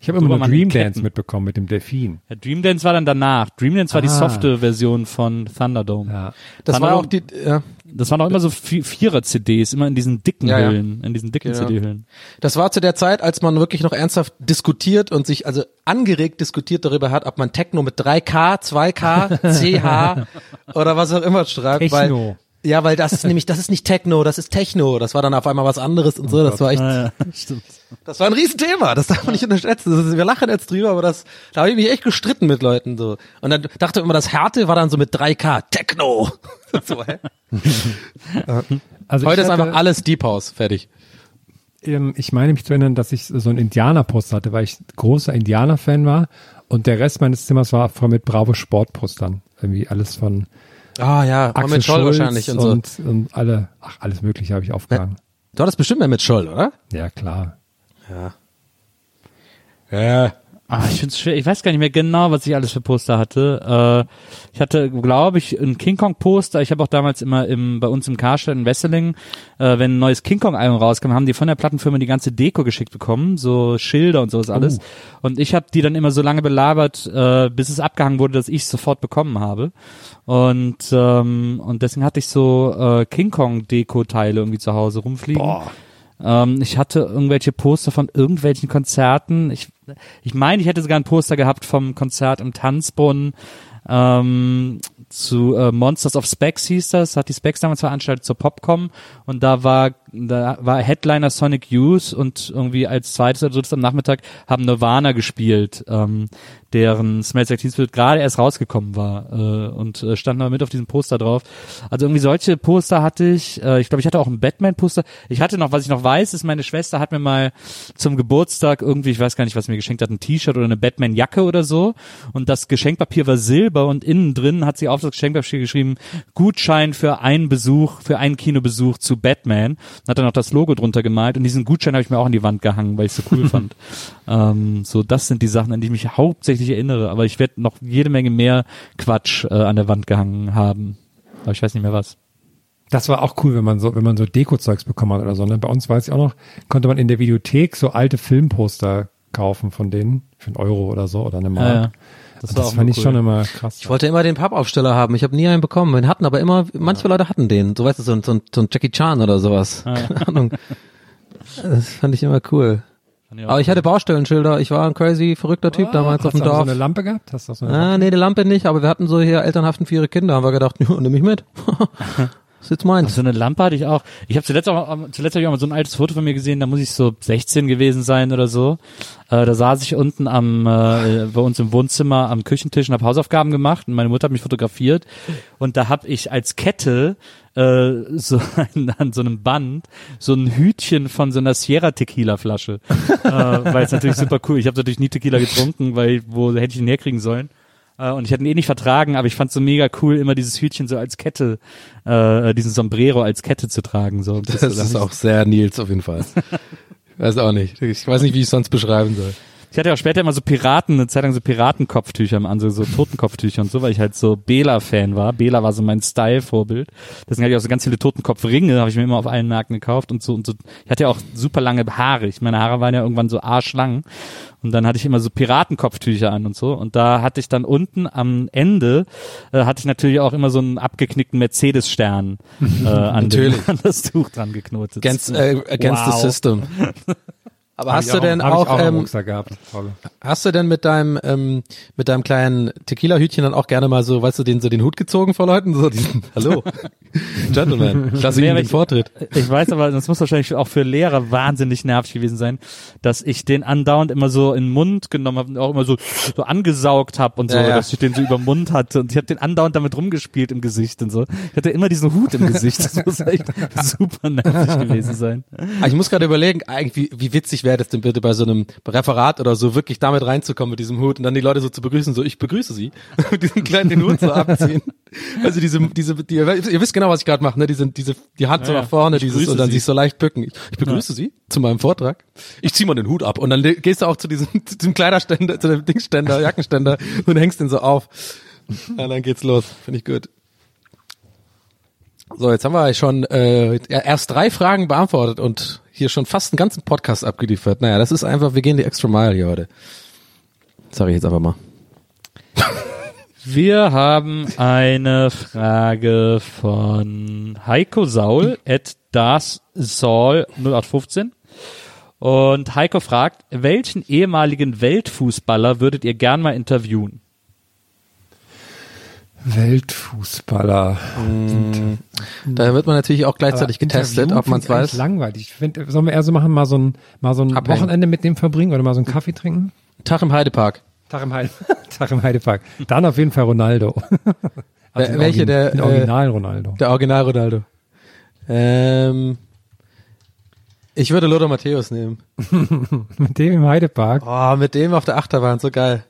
Ich habe immer nur Dream Ketten. Dance mitbekommen mit dem Delfin. Ja, Dream Dance war dann danach. Dream Dance war die Ah. softe Version von Thunderdome. Ja. Das war Thunderdome- auch die, ja. Das waren auch immer so Vi- Vierer-CDs, immer in diesen dicken Ja, ja. Hüllen, in diesen dicken Genau. CD-Hüllen. Das war zu der Zeit, als man wirklich noch ernsthaft diskutiert und sich also angeregt diskutiert darüber hat, ob man Techno mit 3K, 2K, CH oder was auch immer schreibt. Techno. Weil, ja, weil das ist nämlich, das ist nicht Techno, das ist Techno. Das war dann auf einmal was anderes und so. Das war echt, ja, stimmt. das war ein Riesenthema. Das darf man nicht unterschätzen. Das ist, wir lachen jetzt drüber, aber das, da habe ich mich echt gestritten mit Leuten so. Und dann dachte ich immer, das Härte war dann so mit 3K, Techno. so, hä? Also Heute ist einfach alles Deep House, fertig. ähm, ich meine mich zu erinnern, dass ich so ein Indianer-Poster hatte, weil ich großer Indianer-Fan war und der Rest meines Zimmers war voll mit Bravo Sportpostern. Irgendwie alles von Ah ja, Axel mit Scholl Schulz wahrscheinlich und so. und, und alle, ach, alles mögliche habe ich aufgehangen. Du hattest bestimmt mehr mit Scholl, oder? Ja, klar. Ja. Ah, ich find's schwer. Ich weiß gar nicht mehr genau, was ich alles für Poster hatte. Äh, ich hatte, glaube ich, ein King Kong Poster. Ich habe auch damals immer im bei uns im Karstadt in Wesseling, äh, wenn ein neues King Kong Album rauskam, haben die von der Plattenfirma die ganze Deko geschickt bekommen, so Schilder und sowas alles. Und ich habe die dann immer so lange belabert, äh, bis es abgehangen wurde, dass ich es sofort bekommen habe. Und ähm, und deswegen hatte ich so äh, King Kong Deko Teile irgendwie zu Hause rumfliegen. Boah. Ähm, ich hatte irgendwelche Poster von irgendwelchen Konzerten. Ich, ich meine, ich hätte sogar ein Poster gehabt vom Konzert im Tanzbrunnen ähm, zu äh, Monsters of Specs hieß das, hat die Specs damals veranstaltet zur Popcom. Und da war da war Headliner Sonic Youth und irgendwie als zweites oder drittes am Nachmittag haben Nirvana gespielt, ähm, deren Smells Like Teen Spirit gerade erst rausgekommen war äh, und äh, stand noch mit auf diesem Poster drauf. Also irgendwie solche Poster hatte ich. Äh, ich glaube, ich hatte auch ein Batman-Poster. Ich hatte noch, was ich noch weiß, ist meine Schwester hat mir mal zum Geburtstag irgendwie, ich weiß gar nicht, was mir geschenkt hat, ein T-Shirt oder eine Batman-Jacke oder so. Und das Geschenkpapier war silber und innen drin hat sie auf das Geschenkpapier geschrieben, Gutschein für einen Besuch, für einen Kinobesuch zu Batman. Und hat dann noch das Logo drunter gemalt und diesen Gutschein habe ich mir auch an die Wand gehangen, weil ich so cool fand. Ähm, so, das sind die Sachen, an die ich mich hauptsächlich erinnere. Aber ich werde noch jede Menge mehr Quatsch äh, an der Wand gehangen haben. Aber ich weiß nicht mehr was. Das war auch cool, wenn man so, wenn man so Deko-Zeugs bekommen hat oder so. Ne? Bei uns weiß ich auch noch, konnte man in der Videothek so alte Filmposter kaufen von denen für einen Euro oder so oder eine Mark. Ja, ja. Das, war das auch fand ich cool. schon immer krass. Ich wollte immer den Pappaufsteller haben. Ich habe nie einen bekommen. Wir hatten aber immer, manche Leute hatten den. So weißt du, so ein, so ein, so ein Jackie Chan oder sowas. Keine Ahnung. Das fand ich immer cool. Aber ich hatte Baustellenschilder. Ich war ein crazy, verrückter Typ damals auf Hast dem du auch Dorf. so eine Lampe gehabt? Hast du so eine Ah, nee, die Lampe nicht, aber wir hatten so hier Elternhaften für ihre Kinder. Haben wir gedacht, ja, nimm mich mit. ist jetzt meins. So eine Lampe hatte ich auch. Ich habe zuletzt auch, zuletzt habe ich auch mal so ein altes Foto von mir gesehen, da muss ich so 16 gewesen sein oder so. Äh, da saß ich unten am, äh, bei uns im Wohnzimmer am Küchentisch und habe Hausaufgaben gemacht und meine Mutter hat mich fotografiert und da habe ich als Kette äh, so ein, an so einem Band so ein Hütchen von so einer Sierra Tequila Flasche, äh, weil es natürlich super cool. Ich habe natürlich nie Tequila getrunken, weil wo hätte ich ihn herkriegen sollen? Äh, und ich hätte ihn eh nicht vertragen, aber ich fand so mega cool, immer dieses Hütchen so als Kette, äh, diesen Sombrero als Kette zu tragen. So. Das ist auch sehr Nils auf jeden Fall. Weiß auch nicht. Ich weiß nicht, wie ich es sonst beschreiben soll. Ich hatte ja auch später immer so Piraten, eine Zeit lang so Piratenkopftücher an, so, so Totenkopftücher und so, weil ich halt so Bela-Fan war. Bela war so mein Style-Vorbild. Deswegen hatte ich auch so ganz viele Totenkopfringe, habe ich mir immer auf allen Märkten gekauft und so und so. Ich hatte ja auch super lange Haare. Ich meine Haare waren ja irgendwann so arschlang. Und dann hatte ich immer so Piratenkopftücher an und so. Und da hatte ich dann unten am Ende, äh, hatte ich natürlich auch immer so einen abgeknickten Mercedes-Stern äh, an, an das Tuch dran geknotet. Against, äh, against Wow. the system. Aber Hab hast du denn auch, auch ähm, hast du denn mit deinem ähm, mit deinem kleinen Tequila-Hütchen dann auch gerne mal so, weißt du, den so den Hut gezogen vor Leuten, so diesen Hallo, Gentleman, ich lasse Nee, Ihnen den ich- Vortritt. Ich weiß aber, das muss wahrscheinlich auch für Lehrer wahnsinnig nervig gewesen sein, dass ich den andauernd immer so in den Mund genommen habe und auch immer so, so angesaugt habe und so, Ja, ja. dass ich den so über den Mund hatte und ich habe den andauernd damit rumgespielt im Gesicht und so. Ich hatte immer diesen Hut im Gesicht. Das muss echt super nervig gewesen sein. Aber ich muss gerade überlegen, eigentlich, wie, wie witzig wäre das denn bitte bei so einem Referat oder so, wirklich damit reinzukommen mit diesem Hut und dann die Leute so zu begrüßen, so, ich begrüße sie, mit diesem kleinen den Hut so abziehen. Also diese, diese, die, ihr wisst genau, was ich gerade mache, ne, diese, diese, die Hand so Ja, nach vorne, dieses, und dann Sie. sich so leicht bücken. Ich, ich begrüße sie zu meinem Vortrag. Ich zieh mal den Hut ab und dann gehst du auch zu diesem, zu diesem Kleiderständer, zu dem Dingständer, Jackenständer und hängst den so auf. Und dann geht's los. Finde ich gut. So, jetzt haben wir schon äh, erst drei Fragen beantwortet und hier schon fast einen ganzen Podcast abgeliefert. Naja, das ist einfach, wir gehen die extra Mile hier heute. Sag ich jetzt einfach mal. Wir haben eine Frage von Heiko Saul at das Saul 0815. Und Heiko fragt, welchen ehemaligen Weltfußballer würdet ihr gern mal interviewen? Weltfußballer. Da wird man natürlich auch gleichzeitig Aber getestet, ob man es find weiß. langweilig. Ich finde, sollen wir eher so machen, mal so ein, mal so ein Abhängen. Wochenende mit dem verbringen oder mal so einen Kaffee trinken? Tag im Heidepark. Tag im, Heide, Tag im Heidepark. Dann auf jeden Fall Ronaldo. Also den welche der, Den äh, Original Ronaldo. Der Original Ronaldo. Ähm, ich würde Lothar Matthäus nehmen. Mit dem im Heidepark. Oh, mit dem auf der Achterbahn, so geil.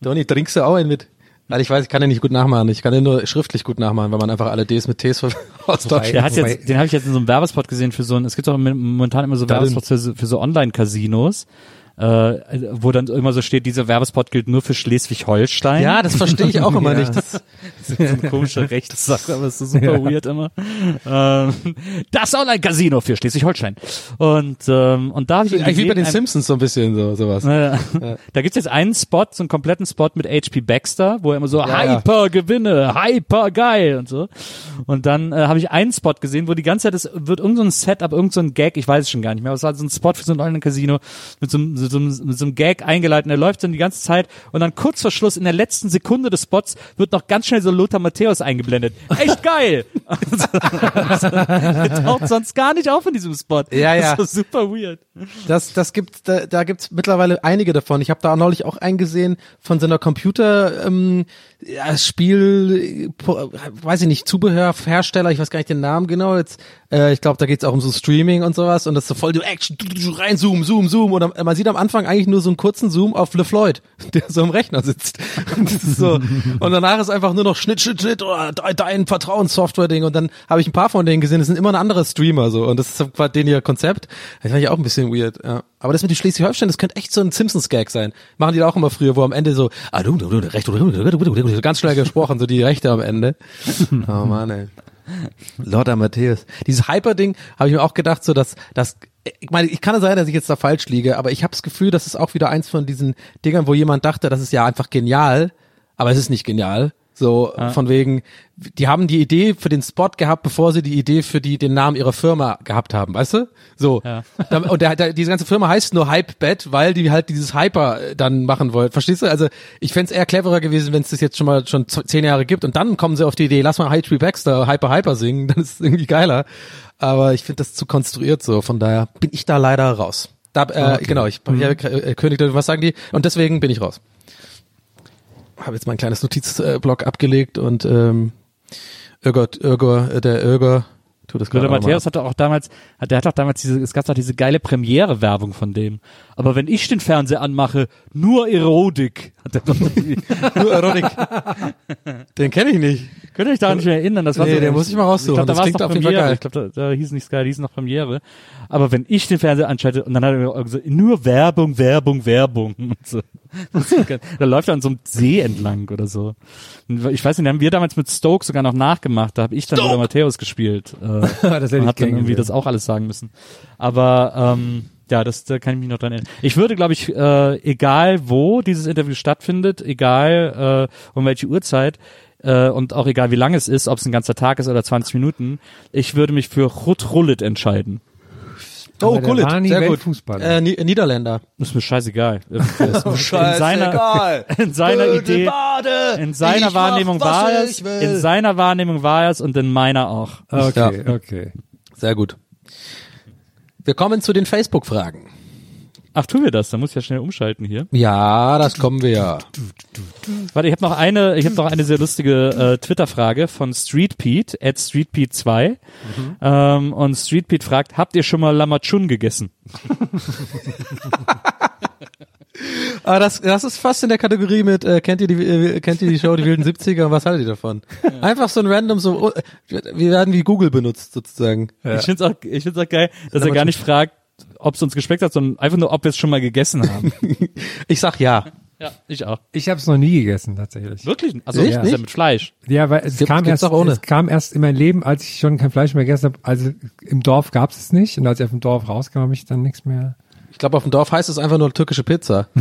Donny, trinkst du auch einen mit? Weil ich weiß, ich kann den nicht gut nachmachen. Ich kann den nur schriftlich gut nachmachen, weil man einfach alle Ds mit Ts austauscht. Der hat jetzt, den habe ich jetzt in so einem Werbespot gesehen für so ein, es gibt auch momentan immer so Werbespots für, so- für so Online-Casinos. Äh, wo dann immer so steht, dieser Werbespot gilt nur für Schleswig-Holstein. Ja, das verstehe ich auch immer nicht. Das, Das ist so eine komische Rechtssache, aber es ist super weird immer. Ähm, das Online-Casino für Schleswig-Holstein. Und, ähm, und da habe ich eigentlich wie bei den Simpsons so ein bisschen so sowas. äh, Da gibt's jetzt einen Spot, so einen kompletten Spot mit HP Baxter, wo er immer so Ja, hyper Gewinne, hyper geil und so. Und dann äh, habe ich einen Spot gesehen, wo die ganze Zeit, es wird irgendein so ein Setup, irgendein so ein Gag, ich weiß es schon gar nicht mehr, aber es war so ein Spot für so ein Online-Casino mit so, einem- so, einem- mit so einem Gag eingeleitet der läuft dann die ganze Zeit und dann kurz vor Schluss in der letzten Sekunde des Spots wird noch ganz schnell so Lothar Matthäus eingeblendet. Echt geil! der taucht sonst gar nicht auf in diesem Spot. Ja, ja. Das ist so super weird. Das, das gibt, da, da gibt's mittlerweile einige davon. Ich habe da neulich auch eingesehen von so einer Computer ähm, ja, Spiel, weiß ich nicht, Zubehörhersteller, ich weiß gar nicht den Namen genau. Jetzt, äh, ich glaube, da geht's auch um so Streaming und sowas und das ist so voll die Action, rein zoom, zoom, zoom. Und man sieht am Anfang eigentlich nur so einen kurzen Zoom auf LeFloid, der so im Rechner sitzt. Und, das ist so, und danach ist einfach nur noch Schnitt, Schnitt, Schnitt, oder de- dein Vertrauenssoftware-Ding. Und dann habe ich ein paar von denen gesehen, das sind immer ein anderer Streamer so. Und das ist quasi denen ihr Konzept. Das fand ich auch ein bisschen weird, ja. Aber das mit dem Schleswig-Holstein, das könnte echt so ein Simpsons-Gag sein. Machen die da auch immer früher, wo am Ende so, ah, du, du, du, recht, du, du, du, du, du, du, ganz schnell gesprochen, so die Rechte am Ende. Oh Mann, ey. Lothar Matthäus. Dieses Hyper-Ding habe ich mir auch gedacht, so dass das ich meine, ich kann es sein, dass ich jetzt da falsch liege, aber ich habe das Gefühl, das ist auch wieder eins von diesen Dingern, wo jemand dachte, das ist ja einfach genial, aber es ist nicht genial. So von wegen, die haben die Idee für den Spot gehabt, bevor sie die Idee für die den Namen ihrer Firma gehabt haben, weißt du? So. Ja. Und der, der, diese ganze Firma heißt nur Hypebet, weil die halt dieses Hyper äh, dann machen wollen. Verstehst du? Also ich fänd's eher cleverer gewesen, wenn es das jetzt schon mal schon zehn Jahre gibt und dann kommen sie auf die Idee, lass mal HP Baxter Hyper Hyper singen, dann ist es irgendwie geiler. Aber ich finde das zu konstruiert so, von daher bin ich da leider raus. Da, äh, Genau, ich ja, äh, König, was sagen die? Und deswegen bin ich raus. Habe jetzt mein kleines Notizblock abgelegt und ähm, Irger, Irger, äh, der Irger tut das gerade. Matthäus hatte auch damals, hat- der hat auch damals diese, es gab doch diese geile Premiere-Werbung von dem. Aber wenn ich den Fernseher anmache, nur Erotik. Hat er doch Nur Erotik. Den kenne ich nicht. Könnt ihr euch daran nicht mehr erinnern? Das war Nee, so, den muss ich mal raussuchen. Ich glaube, da Das war es klingt auf jeden Fall Premiere. geil. Ich glaube, da, da hieß nicht Sky, da hieß noch Premiere. Aber wenn ich den Fernseher anschalte und dann hat er mir gesagt, nur Werbung, Werbung, Werbung. Und so. Da läuft er an so einem See entlang oder so. Ich weiß nicht, haben wir damals mit Stoke sogar noch nachgemacht. Da habe ich dann Lothar Matthäus gespielt. Äh, Das hätte und ich hab dann irgendwie gesehen. das auch alles sagen müssen. Aber ähm, ja, das da kann ich mich noch dran erinnern. Ich würde, glaube ich, äh, egal wo dieses Interview stattfindet, egal äh, um welche Uhrzeit äh, und auch egal wie lang es ist, ob es ein ganzer Tag ist oder 20 Minuten, ich würde mich für Chut Rullit entscheiden. Oh, Aber der cool, war nie sehr gut. Weltfußballer. Äh, Ni- Niederländer. Ist mir scheißegal. in seiner, in seiner Idee, in seiner Wahrnehmung war es, in seiner Wahrnehmung war es und in meiner auch. Okay, okay. Sehr gut. Wir kommen zu den Facebook-Fragen. Ach, tun wir das? Da muss ich ja schnell umschalten hier. Ja, das kommen wir ja. Warte, ich habe noch eine, ich habe noch eine sehr lustige äh, Twitter-Frage von Street Pete at Street 2 ähm, und Street Pete fragt: Habt ihr schon mal Lamachun gegessen? Aber das, das ist fast in der Kategorie mit, äh, kennt ihr die, äh, kennt ihr die Show, die wilden 70er und was haltet ihr davon? Einfach so ein random, so, oh, wir werden wie Google benutzt, sozusagen. Ich find's auch, ich find's auch geil, dass er gar nicht fragt, ob es uns geschmeckt hat, sondern einfach nur, ob wir es schon mal gegessen haben. Ich sag ja. ja, ich auch. Ich habe es noch nie gegessen, tatsächlich. Wirklich? Also Echt ist ja nicht? mit Fleisch. Ja, weil es Gibt- kam erst, auch ohne. es kam erst in mein Leben, als ich schon kein Fleisch mehr gegessen habe. Also im Dorf gab es nicht und als ich auf dem Dorf rauskam, habe ich dann nichts mehr. Ich glaube, auf dem Dorf heißt es einfach nur türkische Pizza.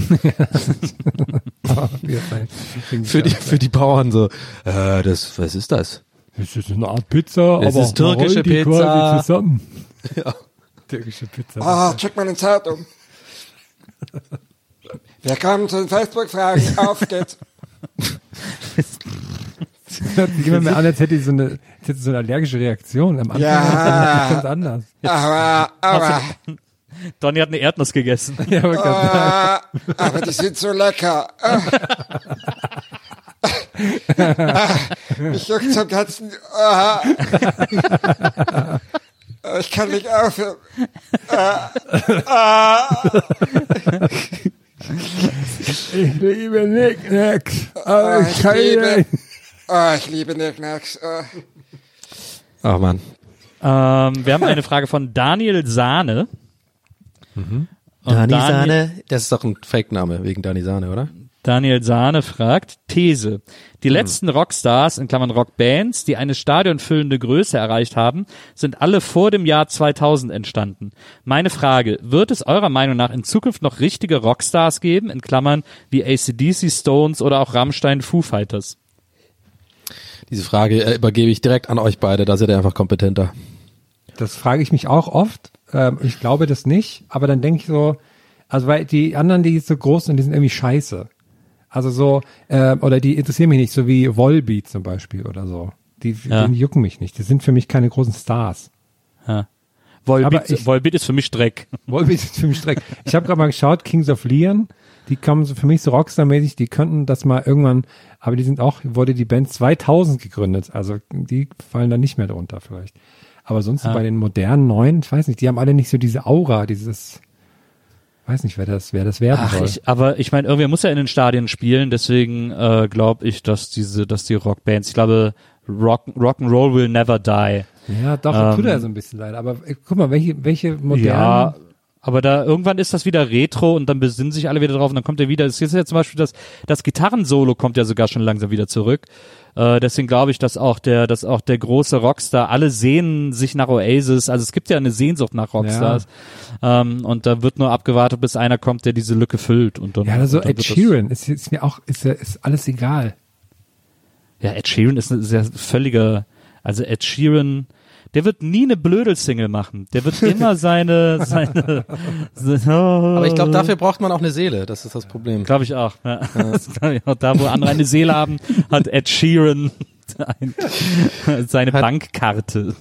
Für die, für die Bauern so, äh, das, was ist das? Das ist eine Art Pizza, Es aber ist türkische Pizza. quasi zusammen. Ja. Türkische Pizza. Ah, check mal eine Zeitung. Wir kommen zu den Facebook-Fragen. Auf geht's. Das hört sich immer mehr an, als hätte ich so eine, hätte ich so eine allergische Reaktion. Am Anfang Ja. war es ganz anders. Aber, aber, Donny hat eine Erdnuss gegessen. Ja, aber ganz ah, aber die sind so lecker. Ah. Ah, Mich juckt zum ganzen. Ah. Ich kann nicht aufhören. Ich liebe Nicknacks. Ah, ich liebe. Ah, ich liebe Nicknacks. Oh Mann. Ähm, wir haben eine Frage von Daniel Sahne. Und Dani Daniel- Sahne, das ist doch ein Fake-Name wegen Dani Sahne, oder? Daniel Sahne fragt, These. Die letzten Rockstars, in Klammern Rockbands, die eine stadionfüllende Größe erreicht haben, sind alle vor dem Jahr 2000 entstanden. Meine Frage, wird es eurer Meinung nach in Zukunft noch richtige Rockstars geben, in Klammern wie ACDC, Stones oder auch Rammstein, Foo Fighters? Diese Frage äh, übergebe ich direkt an euch beide, da seid ihr einfach kompetenter. Das frage ich mich auch oft. Ähm, ich glaube das nicht, aber dann denke ich so, also weil die anderen, die so groß sind, die sind irgendwie scheiße. Also so, äh, oder die interessieren mich nicht, so wie Volbeat zum Beispiel oder so. Die, Ja. die jucken mich nicht. Die sind für mich keine großen Stars. Ja. Volbeat, ich- Volbeat ist für mich Dreck. Volbeat ist für mich Dreck. Ich habe gerade mal geschaut, Kings of Leon, die kommen so für mich so Rockstar-mäßig, die könnten das mal irgendwann, aber die sind auch, wurde die Band 2000 gegründet, also die fallen da nicht mehr drunter vielleicht. Aber sonst so Ja. bei den modernen neuen, ich weiß nicht, die haben alle nicht so diese Aura, dieses, weiß nicht, wer das, wer das werden Ach, soll. ich, aber ich meine, irgendwer muss ja in den Stadien spielen, deswegen äh, glaube ich, dass diese, dass die Rockbands, ich glaube, Rock, Rock'n'Roll will never die. ja, doch, ähm, tut er so ein bisschen leid. Aber äh, guck mal, welche, welche modernen, Ja, aber da irgendwann ist das wieder Retro und dann besinnen sich alle wieder drauf und dann kommt er wieder. Es ist ja zum Beispiel das, das Gitarrensolo kommt ja sogar schon langsam wieder zurück. Äh, deswegen glaube ich, dass auch der, dass auch der große Rockstar, alle sehnen sich nach Oasis. Also es gibt ja eine Sehnsucht nach Rockstars. Ähm, und da wird nur abgewartet, bis einer kommt, der diese Lücke füllt. Und dann, ja, also dann Ed Sheeran ist, ist mir auch, ist, ja- ist alles egal. Ja, Ed Sheeran ist ein sehr völliger, also Ed Sheeran, der wird nie eine Blödel-Single machen. Der wird immer seine, seine, seine Aber ich glaube, dafür braucht man auch eine Seele, das ist das Problem. Glaube ich auch. Ja. Glaub ich auch. Da, wo andere eine Seele haben, hat Ed Sheeran ein, seine Bankkarte.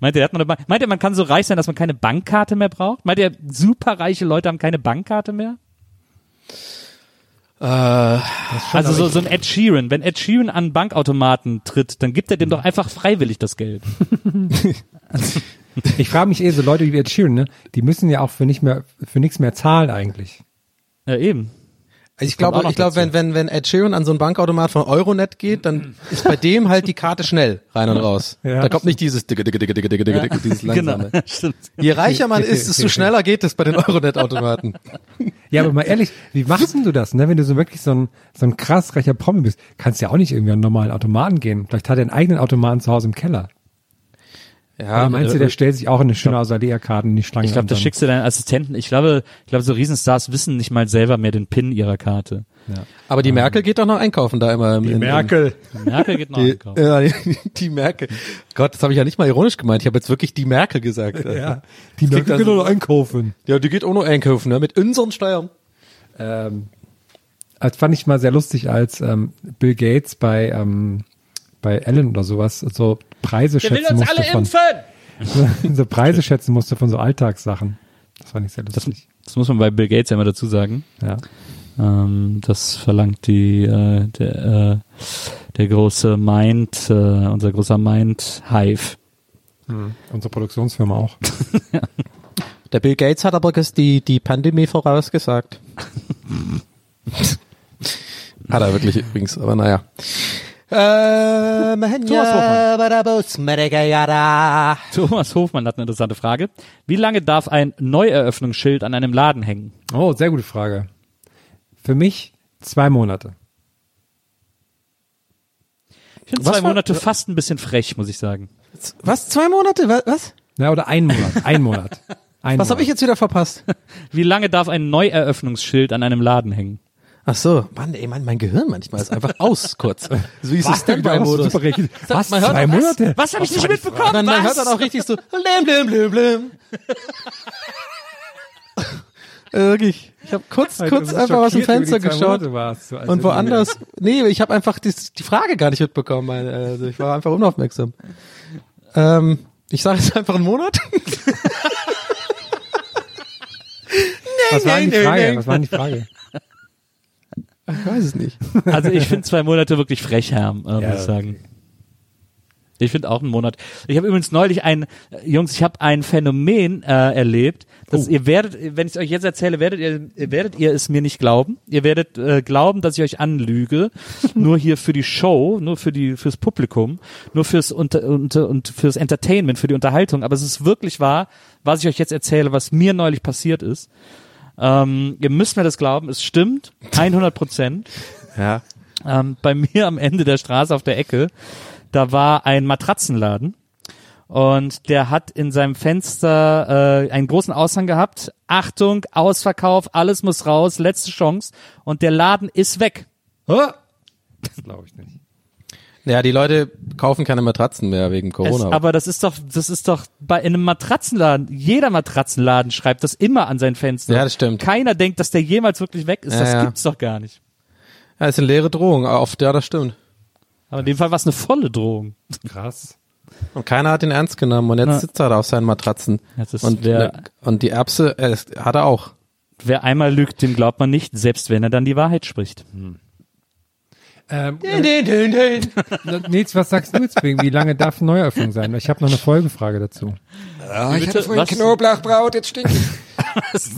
Meint ihr, hat man, meint ihr, man kann so reich sein, dass man keine Bankkarte mehr braucht? Meint ihr, superreiche Leute haben keine Bankkarte mehr? Äh, Also so, so ein Ed Sheeran, wenn Ed Sheeran an Bankautomaten tritt, dann gibt er dem doch einfach freiwillig das Geld. Ich frage mich eh, so Leute wie Ed Sheeran, ne, die müssen ja auch für nicht mehr, für nichts mehr zahlen eigentlich. Ja, eben. Also ich glaube, ich glaube, wenn, wenn, wenn Ed Sheeran an so einen Bankautomat von Euronet geht, dann ist bei dem halt die Karte schnell rein und raus. Ja. da kommt nicht dieses dicke, dicke, dicke, dicke, dicke, dicke, dicke, dieses langsame. Genau, stimmt. Je reicher man ist, desto schneller geht es bei den Euronet-Automaten. Ja, aber mal ehrlich, wie machst denn du das, ne? Wenn du so wirklich so ein, so ein krass reicher Promi bist, kannst ja auch nicht irgendwie an einen normalen Automaten gehen. Vielleicht hat er einen eigenen Automaten zu Hause im Keller. Ja, Oder meinst du, der stellt sich auch in eine schöne Ausalea-Karten in die Schlange Ich glaube, das schickst du deinen Assistenten. Ich glaube, ich glaube, so Riesenstars wissen nicht mal selber mehr den PIN ihrer Karte. aber die Merkel geht doch noch einkaufen da immer. Im, im, Merkel. Merkel geht noch Die, einkaufen. ja, die, die Merkel. Gott, das habe ich ja nicht mal ironisch gemeint. Ich habe jetzt wirklich die Merkel gesagt. Ja, die Merkel also- geht doch noch einkaufen. Ja, die geht auch noch einkaufen, ne? Mit unseren Steuern. Ähm, das fand ich mal sehr lustig, als ähm, Bill Gates bei ähm, bei Ellen oder sowas so Preise schätzen musste von so Preise schätzen musste von so Alltagssachen. Das fand ich sehr Das, lustig. das muss man bei Bill Gates ja immer dazu sagen. ja. Ähm, das verlangt die der, der, äh, der große Mind, äh, unser großer Mind Hive. Unsere Produktionsfirma auch. Der Bill Gates hat aber die, die Pandemie vorausgesagt. hat er wirklich übrigens, aber naja. Ähm, ja, Thomas Hofmann hat eine interessante Frage. Wie lange darf ein Neueröffnungsschild an einem Laden hängen? Oh, sehr gute Frage. Für mich zwei Monate. Ich finde Was zwei war- Monate fast ein bisschen frech, muss ich sagen. Was? Zwei Monate? Wa- Was? Ja, oder ein Monat. Ein Monat. Ein Was habe ich jetzt wieder verpasst? Wie lange darf ein Neueröffnungsschild an einem Laden hängen? Ach so, Mann, ey, mein, mein Gehirn manchmal ist einfach aus kurz. So wie so? Standby-Modus. Was? Man hört Zwei auch- was? Monate? Was habe ich nicht mitbekommen? Man, man hört dann auch richtig so, blim, blim, blim, blim. Äh, Wirklich. Ich habe kurz, Alter, kurz einfach aus dem Fenster geschaut Monate warst, so als und woanders. Nee, ich habe einfach die, die Frage gar nicht mitbekommen. meine, Also ich war einfach unaufmerksam. Ähm, ich sage jetzt einfach einen Monat. Was war denn die nee, Frage? nee. Was war denn die Frage? Ich weiß es nicht. Also ich finde zwei Monate wirklich frech, Herm, äh, Ja, muss ich sagen. Ich finde auch einen Monat. Ich habe übrigens neulich ein, äh, Jungs, ich habe ein Phänomen äh, erlebt, dass ihr werdet, wenn ich es euch jetzt erzähle, werdet ihr, werdet ihr es mir nicht glauben. Ihr werdet äh, glauben, dass ich euch anlüge, nur hier für die Show, nur für die fürs Publikum, nur fürs unter, unter und fürs Entertainment, für die Unterhaltung. Aber es ist wirklich wahr, was ich euch jetzt erzähle, was mir neulich passiert ist. Ähm, ihr müsst mir das glauben, es stimmt, 100 Prozent. Ja. Ähm, bei mir am Ende der Straße auf der Ecke, da war ein Matratzenladen und der hat in seinem Fenster äh, einen großen Aushang gehabt. Achtung, Ausverkauf, alles muss raus, letzte Chance. Und der Laden ist weg. Das glaube ich nicht. Ja, die Leute kaufen keine Matratzen mehr wegen Es, Corona. aber das ist doch, das ist doch bei in einem Matratzenladen. Jeder Matratzenladen schreibt das immer an sein Fenster. Ja, das stimmt. Keiner denkt, dass der jemals wirklich weg ist. Ja, das ja. gibt's doch gar nicht. ja, ist eine leere Drohung. Oft, ja, das stimmt. Aber in dem Fall war es eine volle Drohung. Krass. Und keiner hat ihn ernst genommen und jetzt Na. sitzt er da auf seinen Matratzen. Und, wer- und die Erbse äh, hat er auch. Wer einmal lügt, dem glaubt man nicht, selbst wenn er dann die Wahrheit spricht. Ähm, äh, Nils, was sagst du jetzt wegen? Wie lange darf eine Neueröffnung sein? Ich habe noch eine Folgefrage dazu. Ah, ich hatte vorhin Was? Knoblauchbraut, jetzt stinkt es.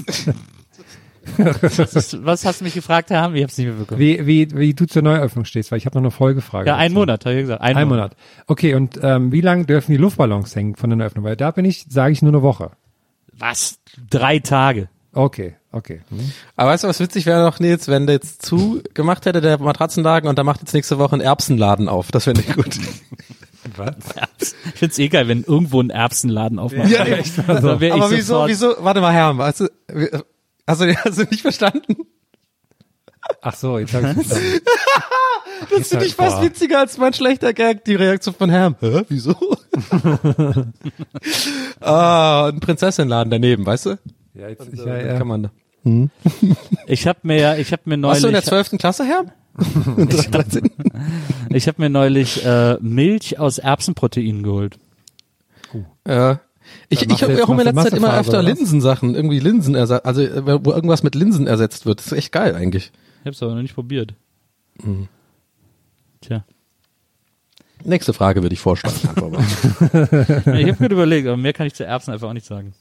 Was, was hast du mich gefragt, Herr Hamm? Ich hab's nicht mehr bekommen. Wie, wie, wie du zur Neueröffnung stehst, weil ich habe noch eine Folgefrage. Ja, ein. Monat, habe ich gesagt. Ein, Ein Monat. Okay, und ähm, wie lange dürfen die Luftballons hängen von der Neueröffnung? Weil da bin ich, sage ich nur eine Woche. Was? Drei Tage. Okay, okay. Hm. Aber weißt du, was witzig wäre noch, Nils, wenn der jetzt zu gemacht hätte, der Matratzenladen, und da macht jetzt nächste Woche einen Erbsenladen auf. Das wäre nicht gut. Ich find's eh geil, wenn irgendwo ein Erbsenladen aufmacht. Ja, ich Aber wieso, sofort- wieso, warte mal, Herr, hast du, hast du, hast du nicht verstanden? Ach so, jetzt habe ich verstanden. Das finde ich fast boah. witziger als mein schlechter Gag, die Reaktion von Herrn. Hä, wieso? ah, ein Prinzessinladen daneben, weißt du? Ja, jetzt, Und, ja, äh, ja. Kann man da. Ich habe mir ja, ich habe mir neulich, Warst du in der zwölften Klasse, Herr? ich habe mir neulich äh, Milch aus Erbsenproteinen geholt. Ja. Ich, Dann ich machst du hole jetzt in letzter Zeit immer öfter? Linsensachen, irgendwie Linsenersatz, also äh, wo irgendwas mit Linsen ersetzt wird. Das ist echt geil eigentlich. Ich hab's aber noch nicht probiert. Mhm. Tja. Nächste Frage würde ich vorschlagen. Ja, ich habe gerade überlegt, aber mehr kann ich zu Erbsen einfach auch nicht sagen.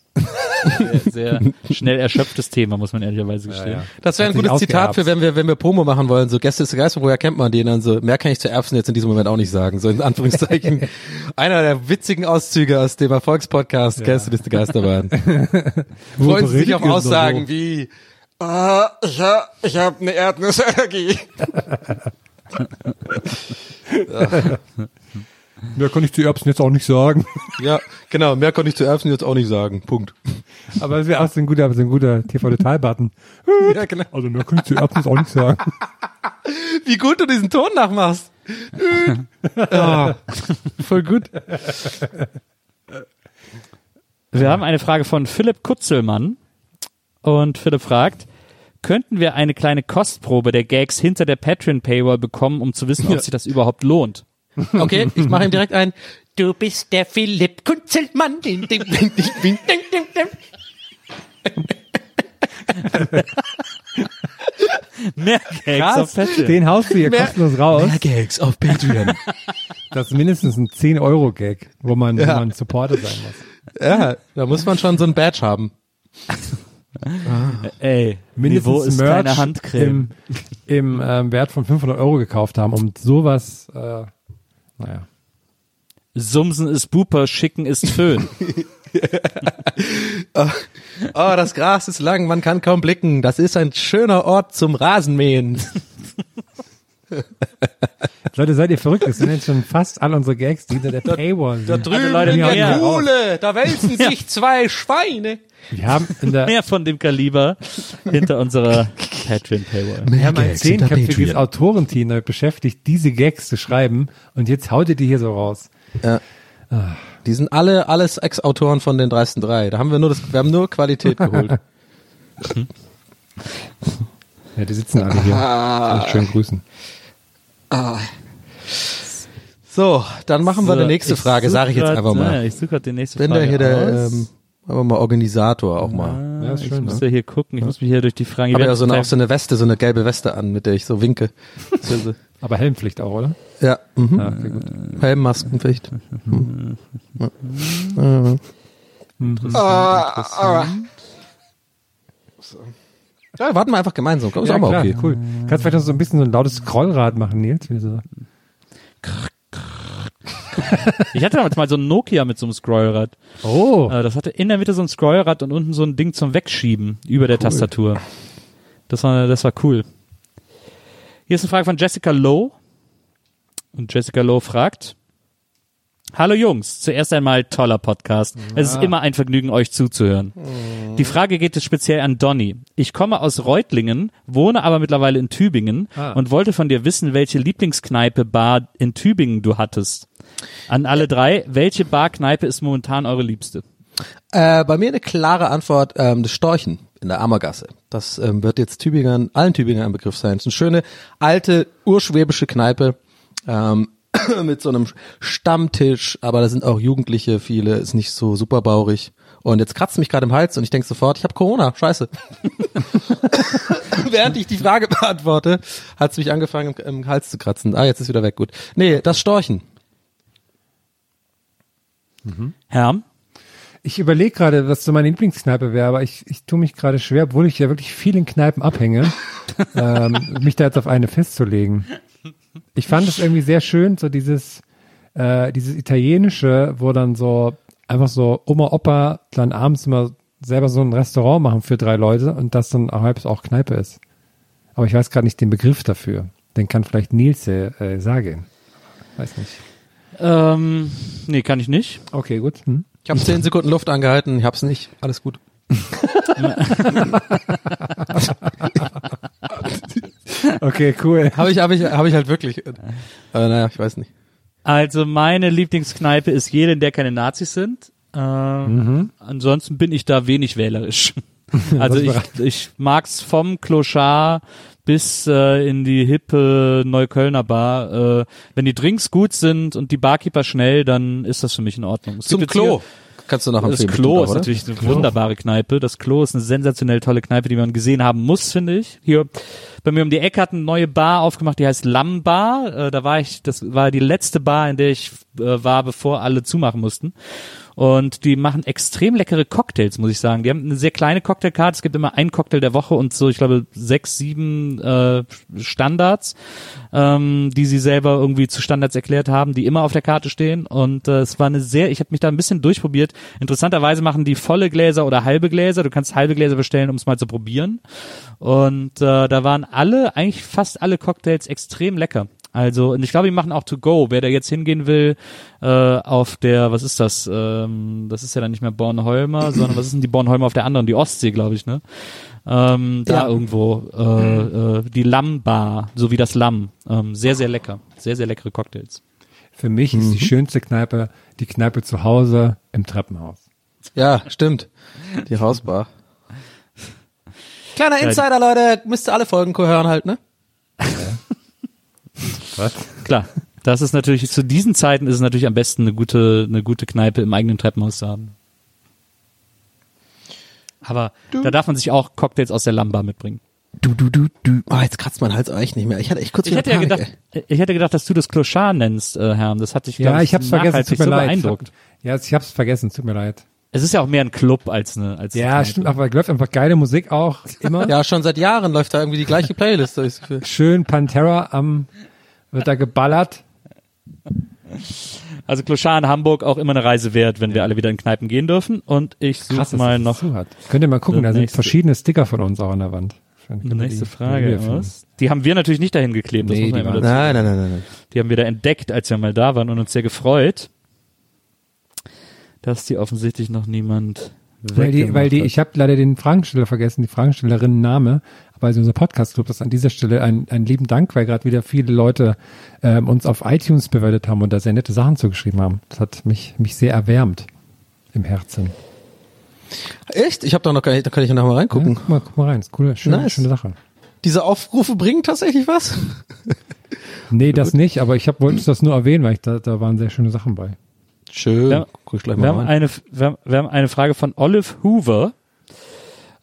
Sehr, sehr schnell erschöpftes Thema, muss man ehrlicherweise gestehen. ja. Das wäre ein gutes Zitat für, wenn wir, wenn wir Promo machen wollen. So Gäste ist Geister, woher kennt man den? Dann so, mehr kann ich zu Erbsen jetzt in diesem Moment auch nicht sagen. So in Anführungszeichen. Einer der witzigen Auszüge aus dem Erfolgspodcast Gäste ist Geisterbahn. Freuen Sie sich auf Aussagen wie, Ah, ich hab, ich hab eine Erdnussallergie. Mehr kann ich zu Erbsen jetzt auch nicht sagen. ja, genau, mehr konnte ich zu Erbsen jetzt auch nicht sagen. Punkt. Aber es wäre auch so ein guter, so ein guter TV-Detail-Button. Ja, genau. Also mehr kann ich zu Erbsen jetzt auch nicht sagen. Wie gut du diesen Ton nachmachst. ja, voll gut. Wir haben eine Frage von Philipp Kutzelmann. Und Philipp fragt, könnten wir eine kleine Kostprobe der Gags hinter der Patreon-Paywall bekommen, um zu wissen, ob sich das überhaupt lohnt? Okay, ich mache ihm direkt ein. Du bist der Philipp Kunzelmann. Ding, ding, ding, ding. Mehr Gags Krass, auf Patreon. den haust du hier Mehr- kostenlos raus. Gags auf Patreon. Das ist mindestens ein 10-Euro-Gag, wo man, wo Ja. man Supporter sein muss. Ja, da muss man schon so ein Badge haben. Ey, Mindestens Niveau ist Merch Handcreme. im, im ähm, Wert von 500 Euro gekauft haben, um sowas, äh, naja. Sumsen ist Buper, Schicken ist Föhn. Oh, das Gras ist lang, man kann kaum blicken. Das ist ein schöner Ort zum Rasenmähen. Leute, seid ihr verrückt? Das sind jetzt schon fast all unsere Gags, die hinter der Paywall Da sind. drüben Leute, in der. Kuhle, da wälzen sich zwei Schweine. Wir haben in der, Mehr von dem Kaliber hinter unserer Patreon-Paywall. wir haben ein zehnköpfiges Autorenteam damit beschäftigt, diese Gags zu schreiben und jetzt haut ihr die hier so raus. Die sind alle alles Ex-Autoren von den dreisten drei. Da haben wir nur das, wir haben nur Qualität geholt. Ja, die sitzen alle hier. Ich schön grüßen. So, dann machen wir die nächste ich Frage, sage ich jetzt grad- einfach mal. Ja, ich suche gerade die nächste Wenn Frage der hier der ähm, Aber mal Organisator auch mal. Ja, ist ich schön, muss ne? ja hier gucken, ich muss mich hier durch die Fragen. Ich habe ja so eine, auch so eine Weste, so eine gelbe Weste an, mit der ich so winke. So- Aber Helmpflicht auch, oder? ja, mhm. Ja, okay, gut. Helm, Maskenpflicht. Mhm. Ja. Ah, ah. Ja, warten wir einfach gemeinsam. Ist auch mal klar, okay. cool. Kannst vielleicht noch so ein bisschen so ein lautes Scrollrad machen, Nils? Wie so. ich hatte damals mal so ein Nokia mit so einem Scrollrad. Oh, Äh, Das hatte in der Mitte so ein Scrollrad und unten so ein Ding zum Wegschieben über der Tastatur. Das war, das war cool. Hier ist eine Frage von Jessica Lowe. Und Jessica Lowe fragt, Hallo Jungs, zuerst einmal toller Podcast. Es ist immer ein Vergnügen, euch zuzuhören. Die Frage geht jetzt speziell an Donny. Ich komme aus Reutlingen, wohne aber mittlerweile in Tübingen Ah. und wollte von dir wissen, welche Lieblingskneipe Bar in Tübingen du hattest. An alle drei, welche Barkneipe ist momentan eure liebste? Äh, bei mir eine klare Antwort, ähm, das Storchen in der Ammergasse. Das ähm, wird jetzt Tübingern, allen Tübingern ein Begriff sein. Es ist eine schöne, alte, urschwäbische Kneipe ähm, mit so einem Stammtisch, aber da sind auch Jugendliche, viele, ist nicht so super baurig. Und jetzt kratzt mich gerade im Hals und ich denke sofort, ich habe Corona, scheiße. Während ich die Frage beantworte, hat es mich angefangen im, im Hals zu kratzen. Ah, jetzt ist wieder weg, gut. Nee, das Storchen. Herm? ich überlege gerade, was so meine Lieblingskneipe wäre, aber ich, ich tue mich gerade schwer, obwohl ich ja wirklich viel in Kneipen abhänge, ähm, mich da jetzt auf eine festzulegen. Ich fand es irgendwie sehr schön, so dieses, äh, dieses Italienische, wo dann so einfach so Oma, Opa dann abends immer selber so ein Restaurant machen für drei Leute und das dann auch halb auch Kneipe ist. Aber ich weiß gerade nicht den Begriff dafür. Den kann vielleicht Nils äh, äh, sagen. Weiß nicht. Ähm, nee, kann ich nicht. Okay, gut. Hm. Ich habe zehn Sekunden Luft angehalten, ich hab's nicht. Alles gut. Okay, cool. Habe ich, habe ich, habe ich halt wirklich. Äh, naja, ich weiß nicht. Also meine Lieblingskneipe ist jede, in der keine Nazis sind. Ähm, Ansonsten bin ich da wenig wählerisch. Also ich, ich mag's vom Clochard bis äh, in die hippe Neuköllner Bar. Äh, wenn die Drinks gut sind und die Barkeeper schnell, dann ist das für mich in Ordnung. Es Zum Klo. hier- Kannst du noch Das empfehlen. Klo bestimmt ist natürlich eine wunderbare Kneipe. Das Klo ist eine sensationell tolle Kneipe, die man gesehen haben muss, finde ich. Hier bei mir um die Ecke hat eine neue Bar aufgemacht, die heißt Lamm Bar. Äh, da war ich, das war die letzte Bar, in der ich äh, war, bevor alle zumachen mussten. Und die machen extrem leckere Cocktails, muss ich sagen. Die haben eine sehr kleine Cocktailkarte. Es gibt immer einen Cocktail der Woche und so, ich glaube, sechs, sieben äh, Standards, ähm, die sie selber irgendwie zu Standards erklärt haben, die immer auf der Karte stehen. Und äh, es war eine sehr, ich habe mich da ein bisschen durchprobiert. Interessanterweise machen die volle Gläser oder halbe Gläser. Du kannst halbe Gläser bestellen, um es mal zu probieren. Und äh, da waren alle, eigentlich fast alle Cocktails extrem lecker. Also, und ich glaube, die machen auch to go. Wer da jetzt hingehen will, äh, auf der, was ist das? Ähm, das ist ja dann nicht mehr Bornholmer, sondern was ist denn die Bornholmer auf der anderen? Die Ostsee, glaube ich, ne? Ähm, da Ja. irgendwo, äh, äh, die Lammbar, so wie das Lamm. Ähm, sehr, sehr lecker. Sehr, sehr leckere Cocktails. Für mich ist die schönste Kneipe die Kneipe zu Hause im Treppenhaus. Ja, stimmt. Die Hausbar. Kleiner Insider, Leute. Müsst ihr alle Folgen hören halt, ne? Was? Klar. Das ist natürlich, zu diesen Zeiten ist es natürlich am besten, eine gute, eine gute Kneipe im eigenen Treppenhaus zu haben. Aber da darf man sich auch Cocktails aus der Lammbar mitbringen. Du, du, du, du. Oh, jetzt kratzt mein Hals auch echt nicht mehr. Ich hatte echt kurz Ich hätte ja Panik, gedacht, ich hätte gedacht, dass du das Clochard nennst, äh, Herr. Das hatte ich, Ja, ich hab's vergessen, tut mir so leid. beeindruckt. Ja, ich hab's vergessen, tut mir leid. Es ist ja auch mehr ein Club als eine, als eine Ja, Kneipe. stimmt, aber läuft einfach geile Musik auch immer. Ja, schon seit Jahren läuft da irgendwie die gleiche Playlist. hab ich das Gefühl. Schön Pantera am, wird da geballert. Also Clochard in Hamburg auch immer eine Reise wert, wenn wir alle wieder in Kneipen gehen dürfen. Und ich suche mal noch hat. Könnt ihr mal gucken, da sind verschiedene Sticker von uns auch an der Wand. Die nächste die- Frage wiederfinden. aus. Die haben wir natürlich nicht dahin geklebt, das Nee, muss man die immer waren- dazu Nein, nein, nein, nein. Die haben wir da entdeckt, als wir mal da waren und uns sehr gefreut, dass die offensichtlich noch niemand Weil die, weil die, ich habe leider den Fragensteller vergessen, die Fragestellerin Name, aber also unser Podcast-Club, das an dieser Stelle ein, ein lieben Dank, weil gerade wieder viele Leute ähm, uns auf iTunes bewertet haben und da sehr nette Sachen zugeschrieben haben. Das hat mich, mich sehr erwärmt im Herzen. Echt? Ich habe doch noch gar nicht, da kann ich ja noch mal Ja, reingucken. guck, mal, guck mal rein, ist coole, schöne, Nice. schöne Sache. Diese Aufrufe bringen tatsächlich was? Nee, das nicht, aber ich hab, wollte das nur erwähnen, weil ich da, da waren sehr schöne Sachen bei. Schön. Wir, Guck ich gleich wir, mal haben rein. eine, wir, haben, wir haben eine Frage von Olive Hoover.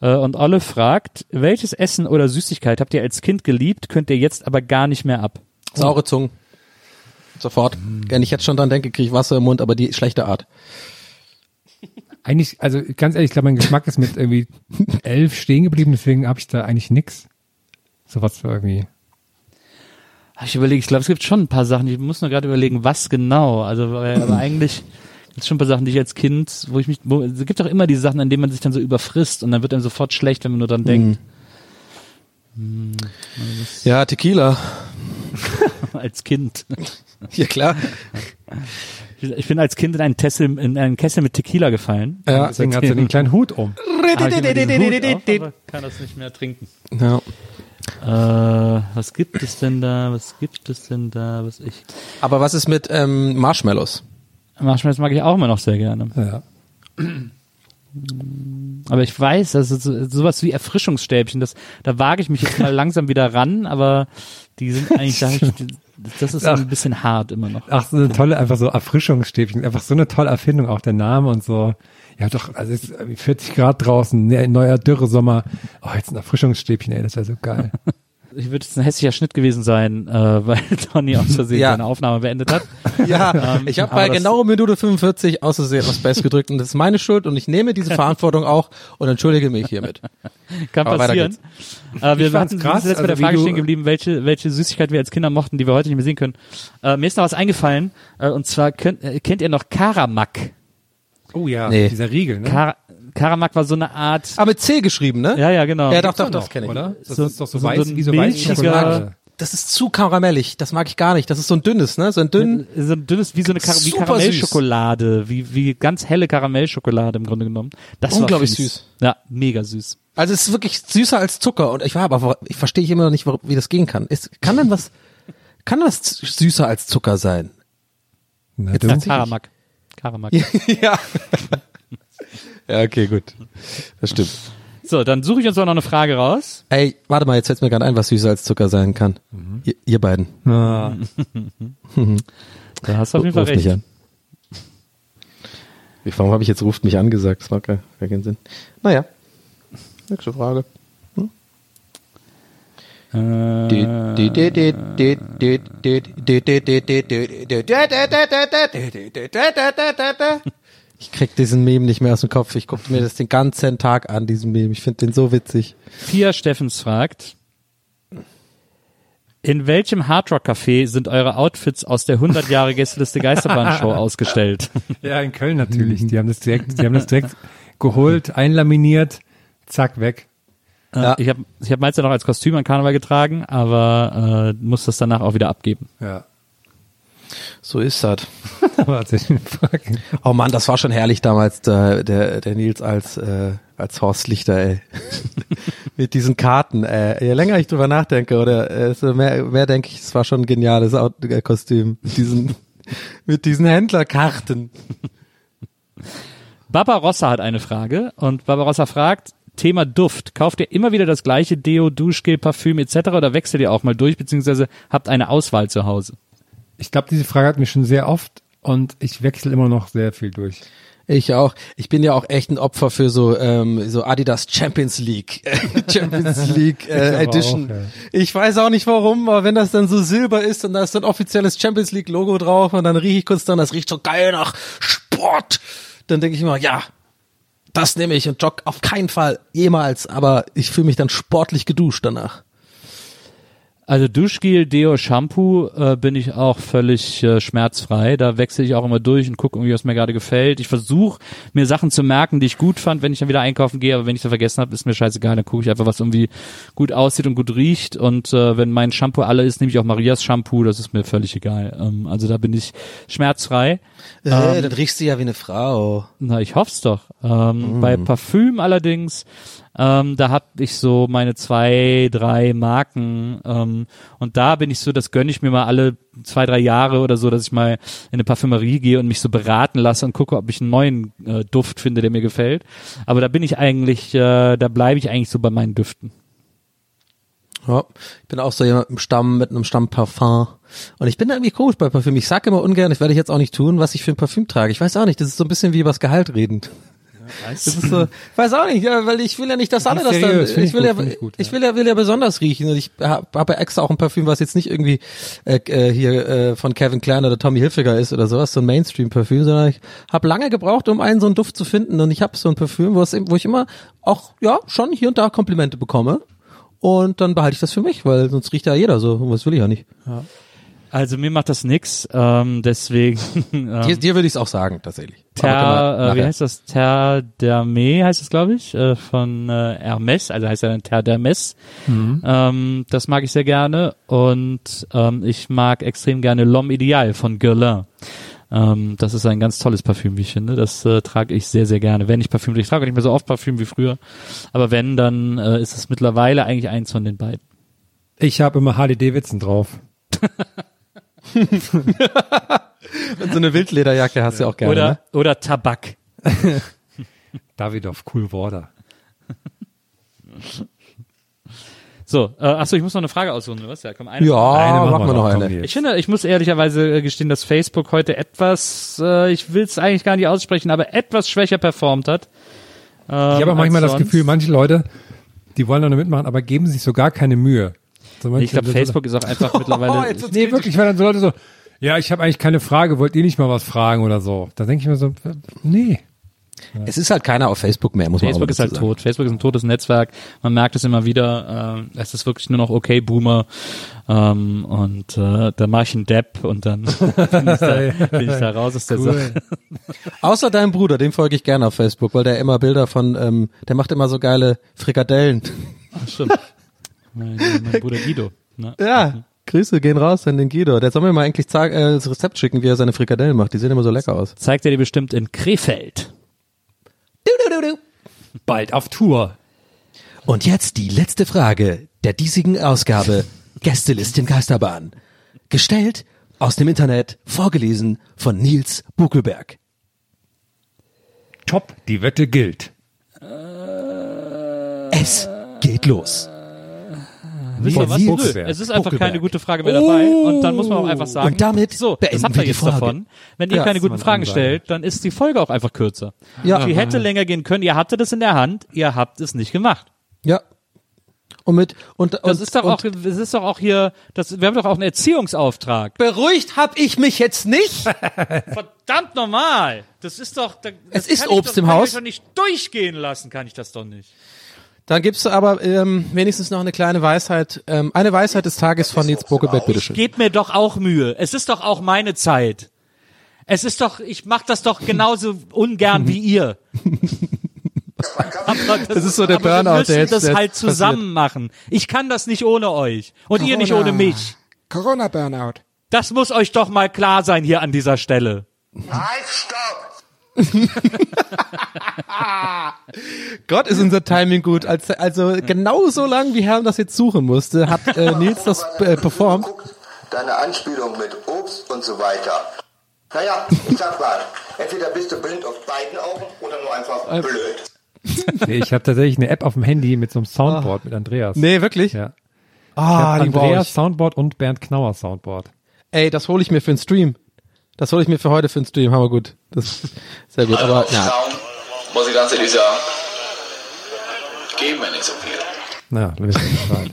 Äh, Und Olive fragt, welches Essen oder Süßigkeit habt ihr als Kind geliebt, könnt ihr jetzt aber gar nicht mehr ab? Saure Zungen. Sofort. Wenn ich jetzt schon dran denke, kriege ich Wasser im Mund, aber die schlechte Art. Eigentlich, also ganz ehrlich, ich glaube, mein Geschmack ist mit irgendwie elf stehen geblieben, deswegen habe ich da eigentlich nix. So was für irgendwie. Ich überlege, ich glaube, es gibt schon ein paar Sachen, ich muss nur gerade überlegen, was genau. Also, weil- aber eigentlich gibt es schon ein paar Sachen, die ich als Kind, wo ich mich, wo, es gibt auch immer diese Sachen, an denen man sich dann so überfrisst und dann wird einem sofort schlecht, wenn man nur dran denkt. Ja, Tequila. als Kind. Ja, klar. Ich bin als Kind in einen, Tessel, in einen Kessel mit Tequila gefallen. Ja, deswegen hat sie den kleinen Hut um. Diesen Hut auf, kann das nicht mehr trinken. Ja. Äh, was gibt es denn da? Was gibt es denn da? Was ich. Aber was ist mit ähm, Marshmallows? Marshmallows mag ich auch immer noch sehr gerne. Ja. Aber ich weiß, also so, sowas wie Erfrischungsstäbchen, das, da wage ich mich jetzt mal langsam wieder ran, aber die sind eigentlich, da ich, das ist Ach. ein bisschen hart immer noch. Ach, so eine tolle, einfach so Erfrischungsstäbchen. Einfach so eine tolle Erfindung, auch der Name und so. Ja, doch, also es ist irgendwie 40 Grad draußen, ne, neuer Dürresommer. Oh, jetzt ein Erfrischungsstäbchen, ey, das wäre so geil. Ich würde jetzt ein hässlicher Schnitt gewesen sein, äh, weil Tony aus Versehen Ja. seine Aufnahme beendet hat. Ja, Ähm, ich habe bei genau Minute 45 aus Versehen auf Space gedrückt und das ist meine Schuld und ich nehme diese Verantwortung auch und entschuldige mich hiermit. Kann Aber passieren. Äh, wir hatten, krass, wir sind jetzt bei der also Frage stehen geblieben, welche, welche Süßigkeit wir als Kinder mochten, die wir heute nicht mehr sehen können. Äh, mir ist noch was eingefallen, äh, und zwar könnt, äh, kennt ihr noch Karamak? Oh ja, Nee. dieser Riegel, ne? Kar Karamak war so eine Art, Aber mit C geschrieben, ne? ja, ja, genau. Ja, doch, doch, Doch, das kenne ich. Oder? Das So- ist doch so, so weiß, ein wie so weiß. Das ist zu karamellig, das mag ich gar nicht. Das ist so ein dünnes, ne? So ein dünn. so ein dünnes, wie so eine Kar wie Super Karamellschokolade, wie, wie ganz helle Karamellschokolade im Grunde genommen. Das Unglaublich war fies. süß. Ja, mega süß. Also es ist wirklich süßer als Zucker und ich war aber ich verstehe immer noch nicht, warum- wie das gehen kann. Ist, kann denn was kann was süßer als Zucker sein? Na, Jetzt du? Karamak. Karamak. ja. Ja, okay, gut. Das stimmt. So, dann suche ich uns auch noch eine Frage raus. Ey, warte mal, jetzt fällt mir gerade ein, was süßer als Zucker sein kann. Ihr, ihr beiden. Ah, Da hast du auf jeden Fall Ruft mich recht. an. Wie, warum habe ich jetzt ruft mich an gesagt? Das macht gar, keinen Sinn. Naja. Nächste Frage. Ich krieg diesen Meme nicht mehr aus dem Kopf. Ich gucke mir das den ganzen Tag an, diesen Meme. Ich finde den so witzig. Pia Steffens fragt, in welchem Hardrock-Café sind eure Outfits aus der 100 Jahre Gästeliste Geisterbahn-Show ausgestellt? ja, in Köln natürlich. Die haben das direkt, die haben das direkt geholt, einlaminiert, zack, weg. Ja. Äh, Ich habe ich hab meins ja noch als Kostüm an Karneval getragen, aber äh, muss das danach auch wieder abgeben. Ja. So ist das. Oh Mann, das war schon herrlich damals, der, der, der Nils als, äh, als Horst Lichter, ey. Mit diesen Karten, äh. Je länger ich drüber nachdenke, oder äh, so mehr, mehr denke ich, es war schon ein geniales äh, Kostüm. Mit diesen, mit diesen Händlerkarten. Barbarossa hat eine Frage und Barbarossa fragt, Thema Duft. Kauft ihr immer wieder das gleiche Deo, Duschgel, Parfüm etc. oder wechselt ihr auch mal durch, beziehungsweise habt eine Auswahl zu Hause? Ich glaube, diese Frage hat mich schon sehr oft und ich wechsle immer noch sehr viel durch. Ich auch. Ich bin ja auch echt ein Opfer für so ähm, so Adidas Champions League Champions League äh, aber Edition. auch, ja. Ich weiß auch nicht warum, aber wenn das dann so silber ist und da ist so ein offizielles Champions League Logo drauf und dann rieche ich kurz dran, das riecht so geil nach Sport. Dann denke ich immer, ja, das nehme ich und jogg auf keinen Fall jemals, aber ich fühle mich dann sportlich geduscht danach. Also Duschgel, Deo, Shampoo äh, bin ich auch völlig äh, schmerzfrei. Da wechsle ich auch immer durch und gucke irgendwie, was mir gerade gefällt. Ich versuche mir Sachen zu merken, die ich gut fand, wenn ich dann wieder einkaufen gehe. Aber wenn ich sie vergessen habe, ist mir scheißegal. Dann gucke ich einfach, was irgendwie gut aussieht und gut riecht. Und äh, wenn mein Shampoo alle ist, nehme ich auch Marias Shampoo. Das ist mir völlig egal. Ähm, also da bin ich schmerzfrei. Äh, Ähm, dann riechst du ja wie eine Frau. Na, ich hoff's doch. Ähm, Bei Parfüm allerdings, ähm, da hab ich so meine zwei, drei Marken ähm, und da bin ich so, das gönne ich mir mal alle zwei, drei Jahre oder so, dass ich mal in eine Parfümerie gehe und mich so beraten lasse und gucke, ob ich einen neuen äh, Duft finde, der mir gefällt. Aber da bin ich eigentlich, äh, da bleibe ich eigentlich so bei meinen Düften. Ja, ich bin auch so jemand im Stamm mit einem Stammparfum. Und ich bin da irgendwie komisch bei Parfüm. Ich sage immer ungern, das werde ich jetzt auch nicht tun, was ich für ein Parfüm trage. Ich weiß auch nicht, das ist so ein bisschen wie übers Gehalt reden. Das ist so, weiß auch nicht, ja, weil ich will ja nicht, dass alle das dann, ich ich will gut, ja, ich gut, ich will ja, will ja besonders riechen und ich habe hab ja extra auch ein Parfüm, was jetzt nicht irgendwie äh, äh, hier äh, von Kevin Klein oder Tommy Hilfiger ist oder sowas, so ein Mainstream-Parfüm, sondern ich habe lange gebraucht, um einen so einen Duft zu finden und ich habe so ein Parfüm, wo, es, eben- wo ich immer auch, ja, schon hier und da Komplimente bekomme und dann behalte ich das für mich, weil sonst riecht ja jeder so und was will ich ja nicht. Also mir macht das nix, ähm, deswegen ähm, Dir, dir würde ich es auch sagen, tatsächlich. Ter, äh, wie heißt das? Ter d'Hermé heißt es, glaube ich, äh, von äh, Hermes, also heißt er dann Ter d'Hermes. Ähm, das mag ich sehr gerne und ähm, ich mag extrem gerne L'Homme Ideal von Guerlain. Ähm, das ist ein ganz tolles Parfüm, wie ich finde. Das äh, trage ich sehr, sehr gerne. Wenn ich Parfüm, ich trage nicht mehr so oft Parfüm wie früher, aber wenn, dann äh, ist es mittlerweile eigentlich eins von den beiden. Ich habe immer Harley Davidson drauf. Und so eine Wildlederjacke hast du auch gerne. oder, ne? oder Tabak. Davidoff, Cool Water. So, äh, achso, ich muss noch eine Frage aussuchen, oder was? Ja, komm, eine. Ja, Eine machen wir noch komm, eine. Ich finde, ich muss ehrlicherweise äh, gestehen, dass Facebook heute etwas, äh, ich will es eigentlich gar nicht aussprechen, aber etwas schwächer performt hat. Ähm, Ich habe auch manchmal als das. Gefühl, manche Leute, die wollen da nur mitmachen, aber geben sich so gar keine Mühe. So Ich glaube, Facebook ist auch einfach mittlerweile. wird's Nee, wirklich, weil dann so Leute so, ja, ich habe eigentlich keine Frage, wollt ihr nicht mal was fragen oder so? Da denke ich mir so, äh, nee. Es ist halt keiner auf Facebook mehr, muss man Facebook ist halt sagen. tot. Facebook ist ein totes Netzwerk. Man merkt es immer wieder. Äh, es ist wirklich nur noch okay Boomer. Ähm, und äh, da mache ich einen Depp und dann bin, ich da, bin ich da raus aus der Sache. Außer deinem Bruder, dem folge ich gerne auf Facebook, weil der immer Bilder von, ähm, der macht immer so geile Frikadellen. Ach, stimmt. Mein, mein Bruder Guido. Ne? Ja, Grüße gehen raus an den Guido. Der soll mir mal eigentlich äh, das Rezept schicken, wie er seine Frikadellen macht. Die sehen immer so lecker aus. Zeigt er dir bestimmt in Krefeld. Bald auf Tour. Und jetzt die letzte Frage der diesigen Ausgabe Gästelistchen Geisterbahn. Gestellt aus dem Internet, vorgelesen von Nils Buckelberg. Top, die Wette gilt. Es geht los. Wisst ihr was? Nö, es ist einfach keine gute Frage mehr dabei. Und dann muss man auch einfach sagen, Und damit so, das habt ihr jetzt Folge. davon. Wenn ihr Ja, keine das guten Fragen stellt, dann ist die Folge auch einfach kürzer. Ja. Die hätte länger gehen können. Ihr hattet es in der Hand, ihr habt es nicht gemacht. Ja. Und mit und, Das und ist doch und auch, das ist doch auch hier, das, wir haben doch auch einen Erziehungsauftrag. beruhigt hab ich mich jetzt nicht. Verdammt normal. Das ist doch, das Es ist kann ich Obst doch, im kann Haus. Ich doch nicht durchgehen lassen, kann ich das doch nicht. Dann gibt's aber ähm, wenigstens noch eine kleine Weisheit. Ähm, eine Weisheit des Tages von Nils Buckelberg, bitteschön. Gebt mir doch auch Mühe. Es ist doch auch meine Zeit. Es ist doch, ich mach das doch genauso ungern wie ihr. Aber das, Das ist so der aber Burnout, wir müssen der jetzt- das der halt jetzt passiert. zusammen machen. Ich kann das nicht ohne euch. Und ihr nicht ohne mich. Corona-Burnout. Das muss euch doch mal klar sein hier an dieser Stelle. Halt, stopp! Gott ist unser Timing gut. Als, also genau so lang, wie Herrn das jetzt suchen musste, hat äh, Nils das äh, performt. Deine Anspielung mit Obst und so weiter. Naja, ich sag mal, entweder bist du blind auf beiden Augen oder nur einfach blöd. Nee, ich habe tatsächlich eine App auf dem Handy mit so einem Soundboard mit Andreas. Nee, wirklich? Ja. Ah, brauch Andreas ich. Soundboard und Bernd Knauer Soundboard. Ey, das hole ich mir für den Stream. Das hole ich mir für heute für den Stream. Hammer gut. Das ist sehr gut. Aber ja. muss ich ganz ehrlich sagen, geben wir nicht so viel. Na, Bescheid.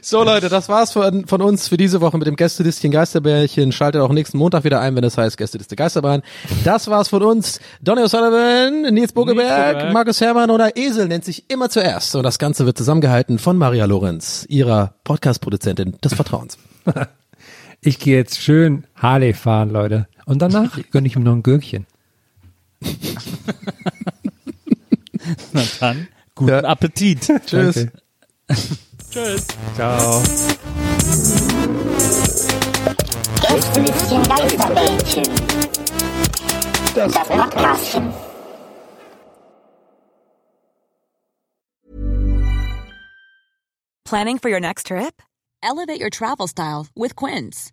So Leute, das war's von, von uns für diese Woche mit dem Gästelistchen Geisterbärchen. Schaltet auch nächsten Montag wieder ein, wenn es heißt Gästeliste Geisterbahn. Das war's von uns. Donny O'Sullivan, Nils Bogeberg. Markus Herrmann oder Esel nennt sich immer zuerst. Und das Ganze wird zusammengehalten von Maria Lorenz, ihrer Podcast-Produzentin des Vertrauens. Ich gehe jetzt schön Harley fahren, Leute. Und danach gönne ich mir noch ein Gürkchen. Na dann, guten Ja. Appetit. Tschüss. Tschüss. Ciao. Gästelistchen Geisterbällchen. Das Podcastchen. Planning for your next trip? Elevate your travel style with Quince.